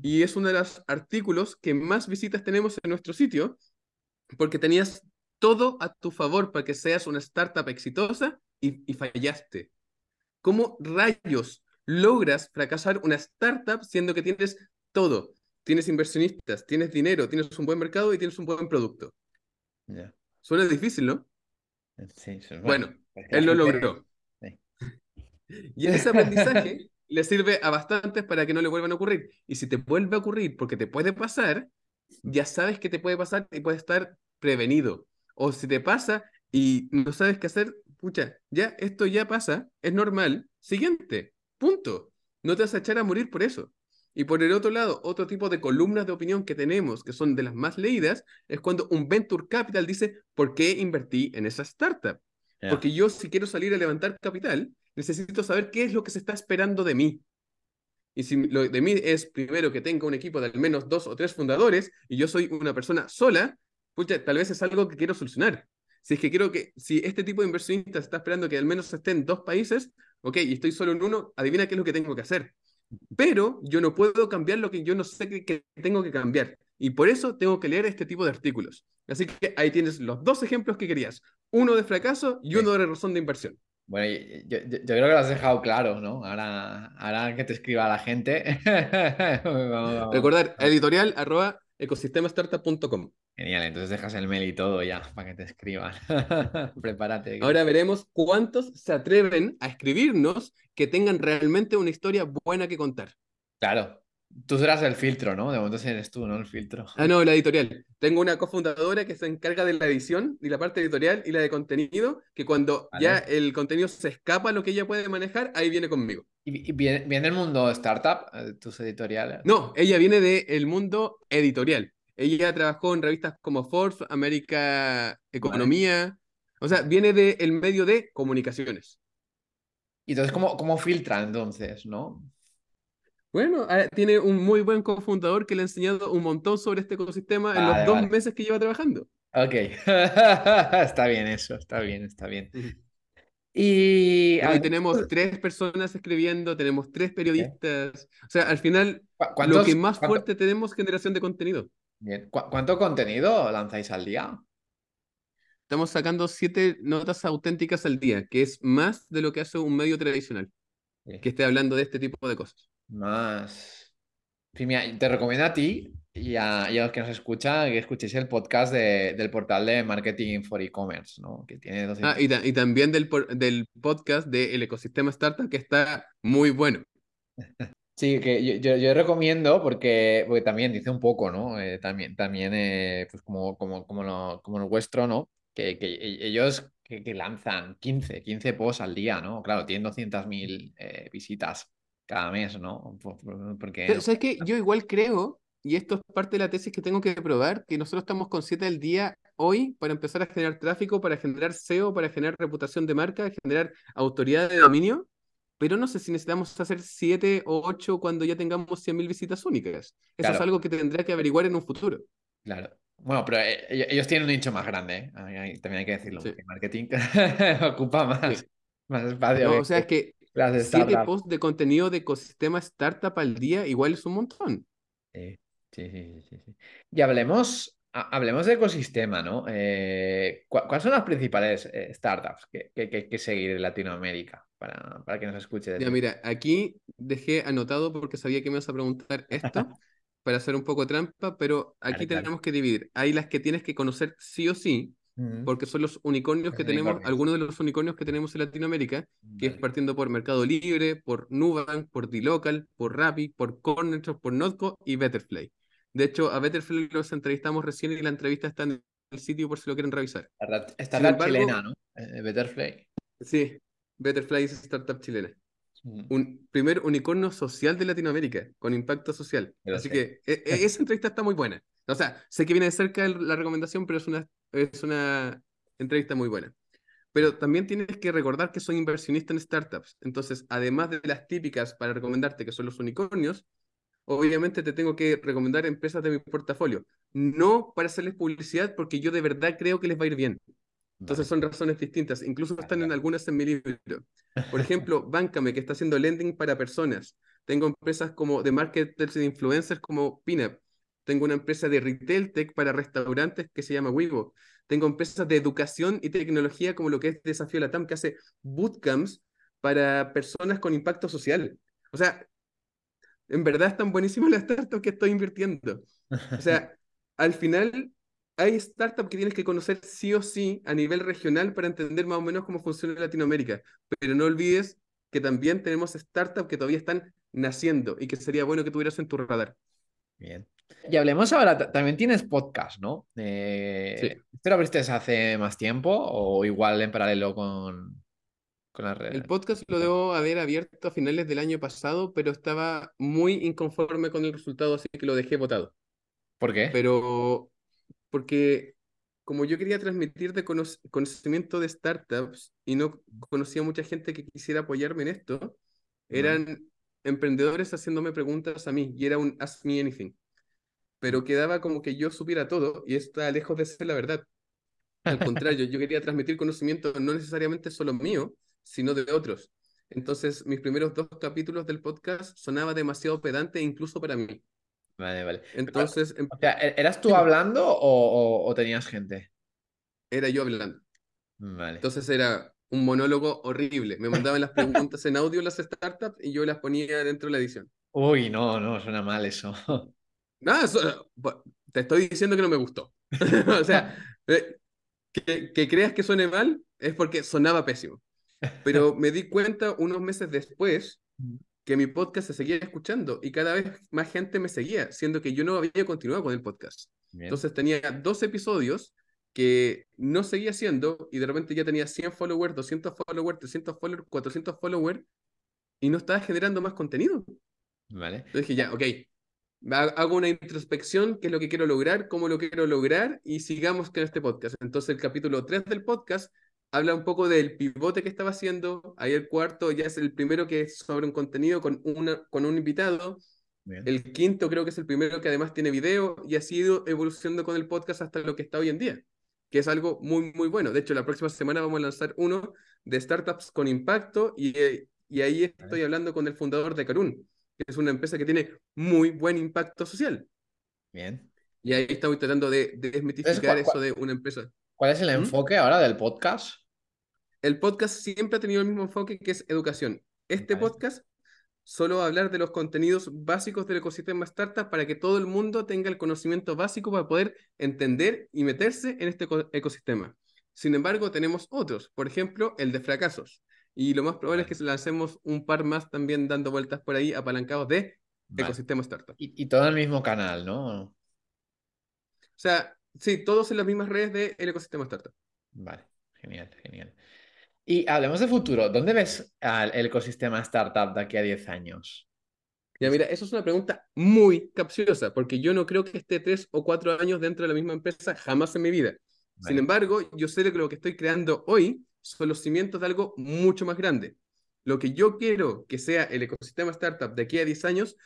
Y es uno de los artículos que más visitas tenemos en nuestro sitio, porque tenías todo a tu favor para que seas una startup exitosa y, fallaste. ¿Cómo rayos logras fracasar una startup siendo que tienes todo? Tienes inversionistas, tienes dinero, tienes un buen mercado y tienes un buen producto. Suena difícil, ¿no? Sí, bueno, bueno él lo logró. Y ese aprendizaje le sirve a bastantes para que no le vuelvan a ocurrir. Y si te vuelve a ocurrir porque te puede pasar, ya sabes que te puede pasar y puedes estar prevenido. O si te pasa y no sabes qué hacer, pucha, ya, esto ya pasa, es normal, siguiente, punto. No te vas a echar a morir por eso. Y por el otro lado, otro tipo de columnas de opinión que tenemos, que son de las más leídas, es cuando un venture capital dice, ¿por qué invertí en esa startup? Porque yo si quiero salir a levantar capital, necesito saber qué es lo que se está esperando de mí. Y si lo de mí es primero que tenga un equipo de al menos dos o tres fundadores y yo soy una persona sola, pucha, tal vez es algo que quiero solucionar. Si es que quiero que, si este tipo de inversionista está esperando que al menos estén en dos países, ok, y estoy solo en uno, adivina qué es lo que tengo que hacer. Pero yo no puedo cambiar lo que yo no sé que, tengo que cambiar. Y por eso tengo que leer este tipo de artículos. Así que ahí tienes los dos ejemplos que querías. Uno de fracaso y uno de razón de inversión. Bueno, yo, creo que lo has dejado claro, ¿no? Ahora, ahora que te escriba la gente. Recordar, editorial arroba ecosistemastartup.com. Genial, entonces dejas el mail y todo ya para que te escriban. Prepárate. Ahora veremos cuántos se atreven a escribirnos que tengan realmente una historia buena que contar. Claro, Tú serás el filtro, ¿no? De momento eres tú, ¿no? El filtro. Ah, no, la editorial. Tengo una cofundadora que se encarga de la edición y la parte editorial y la de contenido, que cuando ya el contenido se escapa a lo que ella puede manejar, ahí viene conmigo. ¿Y, viene, del mundo startup, eh, tus editoriales? No, ella viene del mundo editorial. Ella trabajó en revistas como Forbes, América Economía. O sea, viene del medio de comunicaciones. Y entonces, ¿cómo, cómo filtra entonces, no? Bueno, ah, tiene un muy buen cofundador que le ha enseñado un montón sobre este ecosistema en los dos meses que lleva trabajando. Ok, está bien eso, está bien, está bien. Y, y tenemos tres personas escribiendo, tenemos tres periodistas. O sea, al final, lo que más fuerte tenemos es generación de contenido. Bien. ¿Cuánto contenido lanzáis al día? Estamos sacando siete notas auténticas al día, que es más de lo que hace un medio tradicional, que esté hablando de este tipo de cosas más. te recomiendo a ti y a, los que nos escuchan que escuchéis el podcast del portal de Marketing for E-Commerce, ¿no? Que tiene ah, y, también del, del podcast del ecosistema startup que está muy bueno. Sí, que yo, yo, recomiendo porque, porque también dice un poco, ¿no? Eh, también, también eh, pues como, como, como, lo, como el vuestro, ¿no? Que, que ellos que, lanzan 15, 15 posts al día, ¿no? Claro, tienen 200.000 eh, visitas cada mes, ¿no? Porque... ¿Sabes qué? Yo igual creo, y esto es parte de la tesis que tengo que probar, que nosotros estamos con 7 al día hoy para empezar a generar tráfico, para generar SEO, para generar reputación de marca, generar autoridad de dominio, pero no sé si necesitamos hacer 7 o 8 cuando ya tengamos 100.000 visitas únicas. Eso es algo que tendrá que averiguar en un futuro. Claro. Bueno, pero eh, ellos tienen un nicho más grande, ¿eh? también hay que decirlo. El marketing ocupa más, más espacio. o sea, es que las Siete posts de contenido de ecosistema startup al día, igual es un montón. Sí, sí, sí, sí. Y hablemos, hablemos de ecosistema, ¿no? Eh, ¿Cuáles son las principales eh, startups que, hay que seguir en Latinoamérica para, para que nos escuche? Ya, mira, aquí dejé anotado porque sabía que me ibas a preguntar esto para hacer un poco trampa, pero aquí tenemos que dividir. Hay las que tienes que conocer sí o sí, porque son los unicornios que tenemos, algunos de los unicornios que tenemos en Latinoamérica, que es partiendo por Mercado Libre, por Nubank, por D-Local, por Rappi, por Cornershop, por Notco y Betterfly. De hecho, a Betterfly los entrevistamos recién y la entrevista está en el sitio por si lo quieren revisar. Está la chilena, ¿no? Eh, Betterfly. Sí, Betterfly es startup chilena. Un primer unicornio social de Latinoamérica, con impacto social. Así que e, e, esa entrevista está muy buena. O sea, sé que viene de cerca la recomendación, pero es una es una entrevista muy buena. Pero también tienes que recordar que soy inversionista en startups. Entonces, además de las típicas para recomendarte que son los unicornios, obviamente te tengo que recomendar empresas de mi portafolio. No para hacerles publicidad, porque yo de verdad creo que les va a ir bien. Entonces son razones distintas. Incluso están en algunas en mi libro. Por ejemplo, Bancame, que está haciendo lending para personas. Tengo empresas como de marketers y de influencers como Pinup, tengo una empresa de retail tech para restaurantes que se llama Wigo. Tengo empresas de educación y tecnología como lo que es Desafío Latam, que hace bootcamps para personas con impacto social. O sea, en verdad están buenísimas las startups que estoy invirtiendo. O sea, al final hay startups que tienes que conocer sí o sí a nivel regional para entender más o menos cómo funciona Latinoamérica. Pero no olvides que también tenemos startups que todavía están naciendo y que sería bueno que tuvieras en tu radar. Bien. Y hablemos ahora, también tienes podcast, ¿no? Eh, Sí. ¿Te lo abriste hace más tiempo o igual en paralelo con, con las El redes? podcast lo debo haber abierto a finales del año pasado, pero estaba muy inconforme con el resultado, así que lo dejé votado. ¿Por qué? Pero porque como yo quería transmitir de cono- conocimiento de startups y no conocía mucha gente que quisiera apoyarme en esto, eran emprendedores haciéndome preguntas a mí y era un Ask Me Anything. Pero quedaba como que yo supiera todo y está lejos de ser la verdad. Al contrario, yo quería transmitir conocimiento no necesariamente solo mío, sino de otros. Entonces, mis primeros dos capítulos del podcast sonaba demasiado pedante incluso para mí. Vale, vale. Entonces, em- O sea, ¿e- ¿eras tú hablando o, o- o tenías gente? era yo hablando. Vale. Entonces era un monólogo horrible. Me mandaban las preguntas en audio las startups y yo las ponía dentro de la edición. Uy, no, no, suena mal eso. Eso- bu- te estoy diciendo que no me gustó. O sea, eh, que, que creas que suene mal es porque sonaba pésimo. Pero me di cuenta unos meses después que mi podcast se seguía escuchando y cada vez más gente me seguía, siendo que yo no había continuado con el podcast. Bien. Entonces tenía dos episodios que no seguía haciendo y de repente ya tenía 100 followers, 200 followers, 300 followers, 400 followers y no estaba generando más contenido. Vale. Entonces dije, ya, ok, hago una introspección, qué es lo que quiero lograr, cómo lo quiero lograr y sigamos con este podcast. Entonces el capítulo 3 del podcast habla un poco del pivote que estaba haciendo. Ahí el cuarto ya es el primero que es sobre un contenido con, una, con un invitado. Bien. El quinto creo que es el primero que además tiene video y ha sido evolucionando con el podcast hasta lo que está hoy en día, que es algo muy, muy bueno. De hecho, la próxima semana vamos a lanzar uno de startups con impacto y, eh, y ahí estoy hablando con el fundador de Carun, que es una empresa que tiene muy buen impacto social. Bien. Y ahí estamos tratando de, de desmitificar ¿cuál- eso de una empresa. ¿Cuál es el ¿Mm? enfoque ahora del podcast? El podcast siempre ha tenido el mismo enfoque que es educación. Este Vale. podcast solo va a hablar de los contenidos básicos del ecosistema startup para que todo el mundo tenga el conocimiento básico para poder entender y meterse en este eco- ecosistema. Sin embargo, tenemos otros, por ejemplo, el de fracasos. Y lo más probable es que lancemos un par más también dando vueltas por ahí apalancados de Vale. ecosistema startup. Y, y todo en el mismo canal, ¿no? O sea, sí, todos en las mismas redes del ecosistema startup. Vale, genial, genial. Y hablemos de futuro. ¿Dónde ves al el ecosistema startup de aquí a 10 años? Ya, mira, eso es una pregunta muy capciosa, porque yo no creo que esté tres o cuatro años dentro de la misma empresa jamás en mi vida. Sin embargo, yo sé que lo que estoy creando hoy son los cimientos de algo mucho más grande. Lo que yo quiero que sea el ecosistema startup de aquí a 10 años,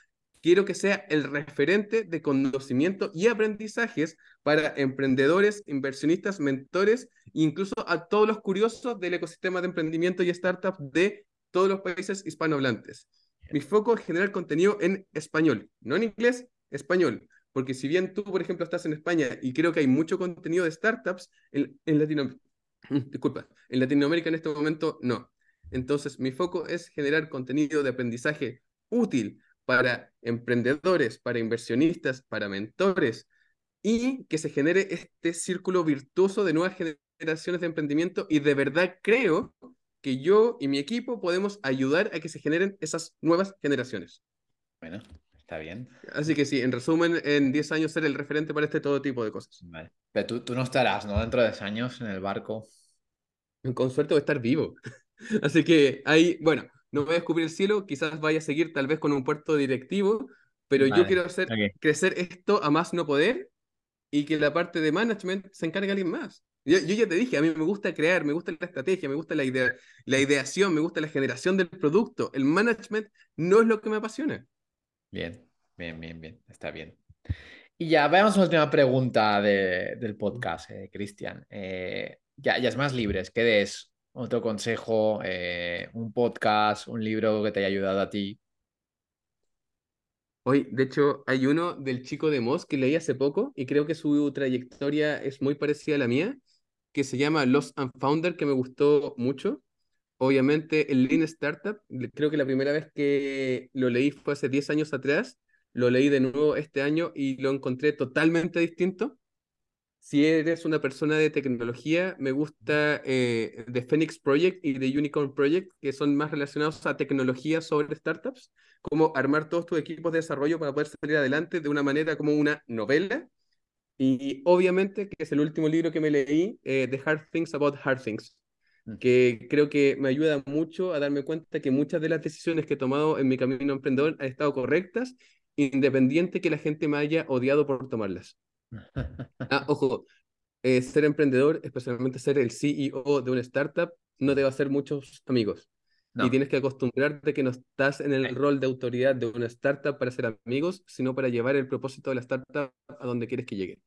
quiero que sea el referente de conocimiento y aprendizajes para emprendedores, inversionistas, mentores, incluso a todos los curiosos del ecosistema de emprendimiento y startup de todos los países hispanohablantes. Mi foco es generar contenido en español, no en inglés, español. Porque si bien tú, por ejemplo, estás en España y creo que hay mucho contenido de startups, en, en Latinoamérica, disculpa, en Latinoamérica en este momento no. Entonces, mi foco es generar contenido de aprendizaje útil para emprendedores, para inversionistas, para mentores y que se genere este círculo virtuoso de nuevas generaciones de emprendimiento y de verdad creo que yo y mi equipo podemos ayudar a que se generen esas nuevas generaciones. Bueno, está bien. Así que sí, en resumen, en 10 años ser el referente para este todo tipo de cosas. Vale. Pero tú, tú no estarás, ¿no? Dentro de 10 años en el barco. Con suerte voy a estar vivo. Así que ahí, bueno, no voy a descubrir el cielo, quizás vaya a seguir tal vez con un puerto directivo, pero yo quiero hacer crecer esto a más no poder y que la parte de management se encargue alguien más. Yo, yo ya te dije, a mí me gusta crear, me gusta la estrategia, me gusta la idea, la ideación, me gusta la generación del producto. El management no es lo que me apasiona. Bien, bien, bien, bien. Está bien. Y ya, veamos una última pregunta de- del podcast, eh, Cristian. Eh, ya, ya es más libres. ¿Qué des? Otro consejo, eh, un podcast, un libro que te haya ayudado a ti. Hoy, de hecho, hay uno del chico de Moss que leí hace poco y creo que su trayectoria es muy parecida a la mía, que se llama Lost and Founder, que me gustó mucho. Obviamente, el Lean Startup, creo que la primera vez que lo leí fue hace 10 años atrás, lo leí de nuevo este año y lo encontré totalmente distinto. Si eres una persona de tecnología, me gusta eh, The Phoenix Project y The Unicorn Project, que son más relacionados a tecnología sobre startups. cómo armar todos tus equipos de desarrollo para poder salir adelante de una manera como una novela. Y obviamente, que es el último libro que me leí, eh, The Hard Things About Hard Things. Que creo que me ayuda mucho a darme cuenta que muchas de las decisiones que he tomado en mi camino emprendedor han estado correctas, independiente que la gente me haya odiado por tomarlas. Ah, ojo, eh, ser emprendedor, especialmente ser el CEO de una startup, no te va a hacer muchos amigos. Y tienes que acostumbrarte que no estás en el rol de autoridad de una startup para ser amigos, sino para llevar el propósito de la startup a donde quieres que llegue.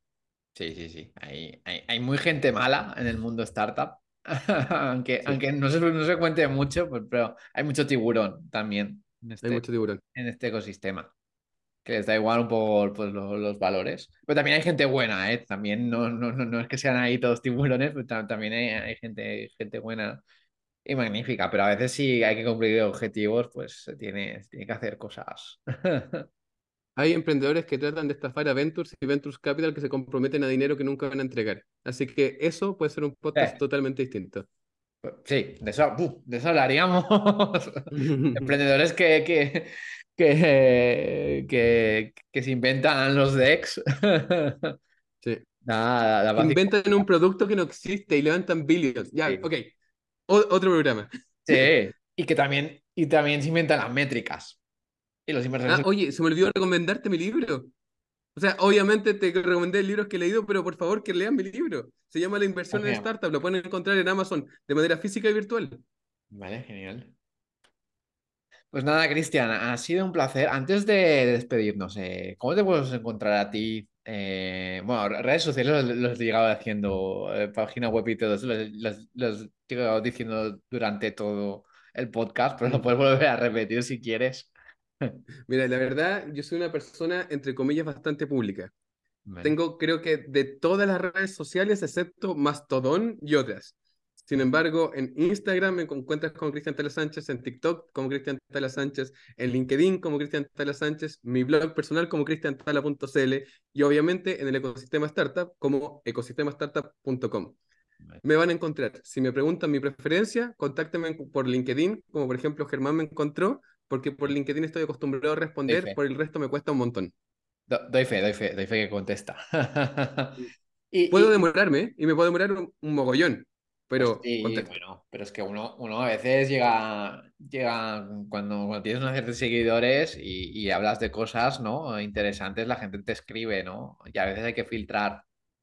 Sí, sí, sí. Hay, hay, hay muy gente mala en el mundo startup. aunque, aunque no, se, no se cuente mucho, pues, pero hay mucho tiburón también. En este, hay mucho tiburón. En este ecosistema que les da igual un poco pues, los, valores. Pero también hay gente buena, ¿eh? También no, no, no, es que sean ahí todos tiburones, pero también hay, gente, gente buena y magnífica. Pero a veces sí hay que cumplir objetivos, pues se tiene, tiene que hacer cosas. hay emprendedores que tratan de estafar a Ventures y Ventures Capital que se comprometen a dinero que nunca van a entregar. Así que eso puede ser un podcast totalmente distinto. Sí, de eso, de eso hablaríamos. Emprendedores que, que, que, que, se inventan los decks. sí. inventan un producto que no existe y levantan billions. Ya, ok. otro programa. Sí, y que también, y también se inventan las métricas. Y inversores. Ah, oye, se me olvidó recomendarte mi libro. O sea, obviamente te recomendé libros que he leído, pero por favor que lean mi libro. Se llama La inversión en startup. Lo pueden encontrar en Amazon de manera física y virtual. Vale, genial. Pues nada, Cristian, ha sido un placer. Antes de despedirnos, eh, ¿cómo te puedes encontrar a ti? Eh, bueno, redes sociales los, he llegado haciendo, eh, página web y todo los, he llegado diciendo durante todo el podcast, pero lo puedes volver a repetir si quieres. Mira, la verdad, yo soy una persona, entre comillas, bastante pública. Tengo, creo que de todas las redes sociales, excepto Mastodon y otras. Sin embargo, en Instagram me encuentras con Cristian Tala Sánchez, en TikTok como Cristian Tala Sánchez, en LinkedIn como Cristian Tala Sánchez, mi blog personal como cristiantala.cl y obviamente en el ecosistema startup como ecosistemastartup.com. Me van a encontrar. Si me preguntan mi preferencia, contáctenme por LinkedIn, como por ejemplo Germán me encontró, porque por LinkedIn estoy acostumbrado a responder, por el resto me cuesta un montón. doy fe, doy fe, doy fe que contesta. puedo demorarme y me puedo demorar un mogollón, pero, sí, bueno, pero es que uno, uno a veces llega, llega cuando, cuando tienes una cierta seguidores y, y, hablas de cosas ¿no? interesantes, la gente te escribe, ¿no? Y a veces hay que filtrar.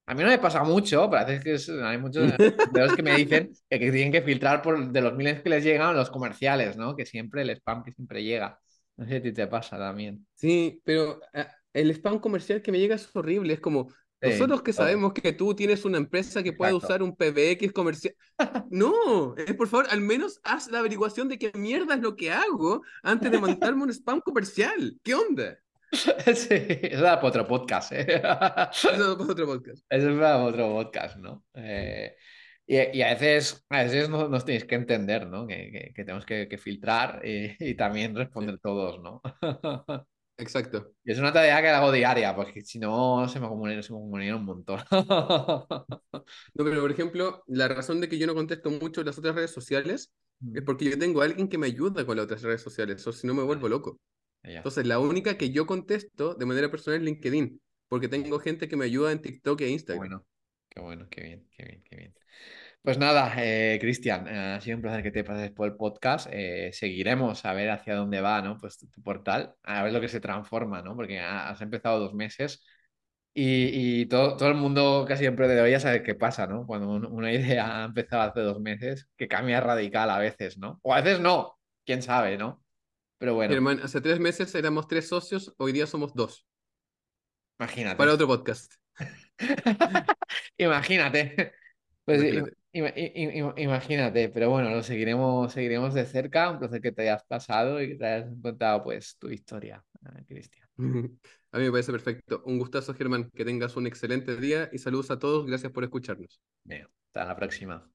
A mí no me pasa mucho, pero a veces que hay muchos de los que me dicen que, que, tienen que filtrar por, de los miles que les llegan los comerciales, ¿no? Que siempre el spam que siempre llega. No sé si a ti te pasa también. Sí, pero eh, el spam comercial que me llega es horrible. Es como, nosotros que sabemos que tú tienes una empresa que puede usar un PBX comercial. No, es por favor, al menos haz la averiguación de qué mierda es lo que hago antes de mandarme un spam comercial. ¿Qué onda? Sí, eso da para otro podcast. ¿eh? Eso da para otro podcast. Eso es para otro podcast, ¿no? Eh, y, a veces, a veces nos, nos tenéis que entender, ¿no? Que, que, tenemos que, que filtrar y, y, también responder todos, ¿no? Exacto. Y es una tarea que hago diaria, porque si no se me acumulan se me un montón. no, pero por ejemplo, la razón de que yo no contesto mucho en las otras redes sociales es porque yo tengo a alguien que me ayuda con las otras redes sociales, o si no me vuelvo loco. Entonces, la única que yo contesto de manera personal es LinkedIn, porque tengo gente que me ayuda en TikTok e Instagram. Bueno, qué bueno, qué bien, qué bien, qué bien. Pues nada, eh, Cristian, eh, ha sido un placer que te pases por el podcast. Eh, seguiremos a ver hacia dónde va, ¿no? Pues tu, portal, a ver lo que se transforma, ¿no? Porque has empezado dos meses y, todo, todo, el mundo casi siempre de hoy ya sabe qué pasa, ¿no? Cuando una idea ha empezado hace dos meses, que cambia radical a veces, ¿no? O a veces no, quién sabe, ¿no? Pero bueno. Hermano, hace tres meses éramos tres socios, hoy día somos dos. Imagínate. Para otro podcast. Imagínate. Pues imagínate, pero bueno, lo seguiremos, seguiremos de cerca. Un placer que te hayas pasado y que te hayas contado pues tu historia, eh, Cristian. A mí me parece perfecto. Un gustazo, Germán. Que tengas un excelente día y saludos a todos. Gracias por escucharnos. Bien, hasta la próxima.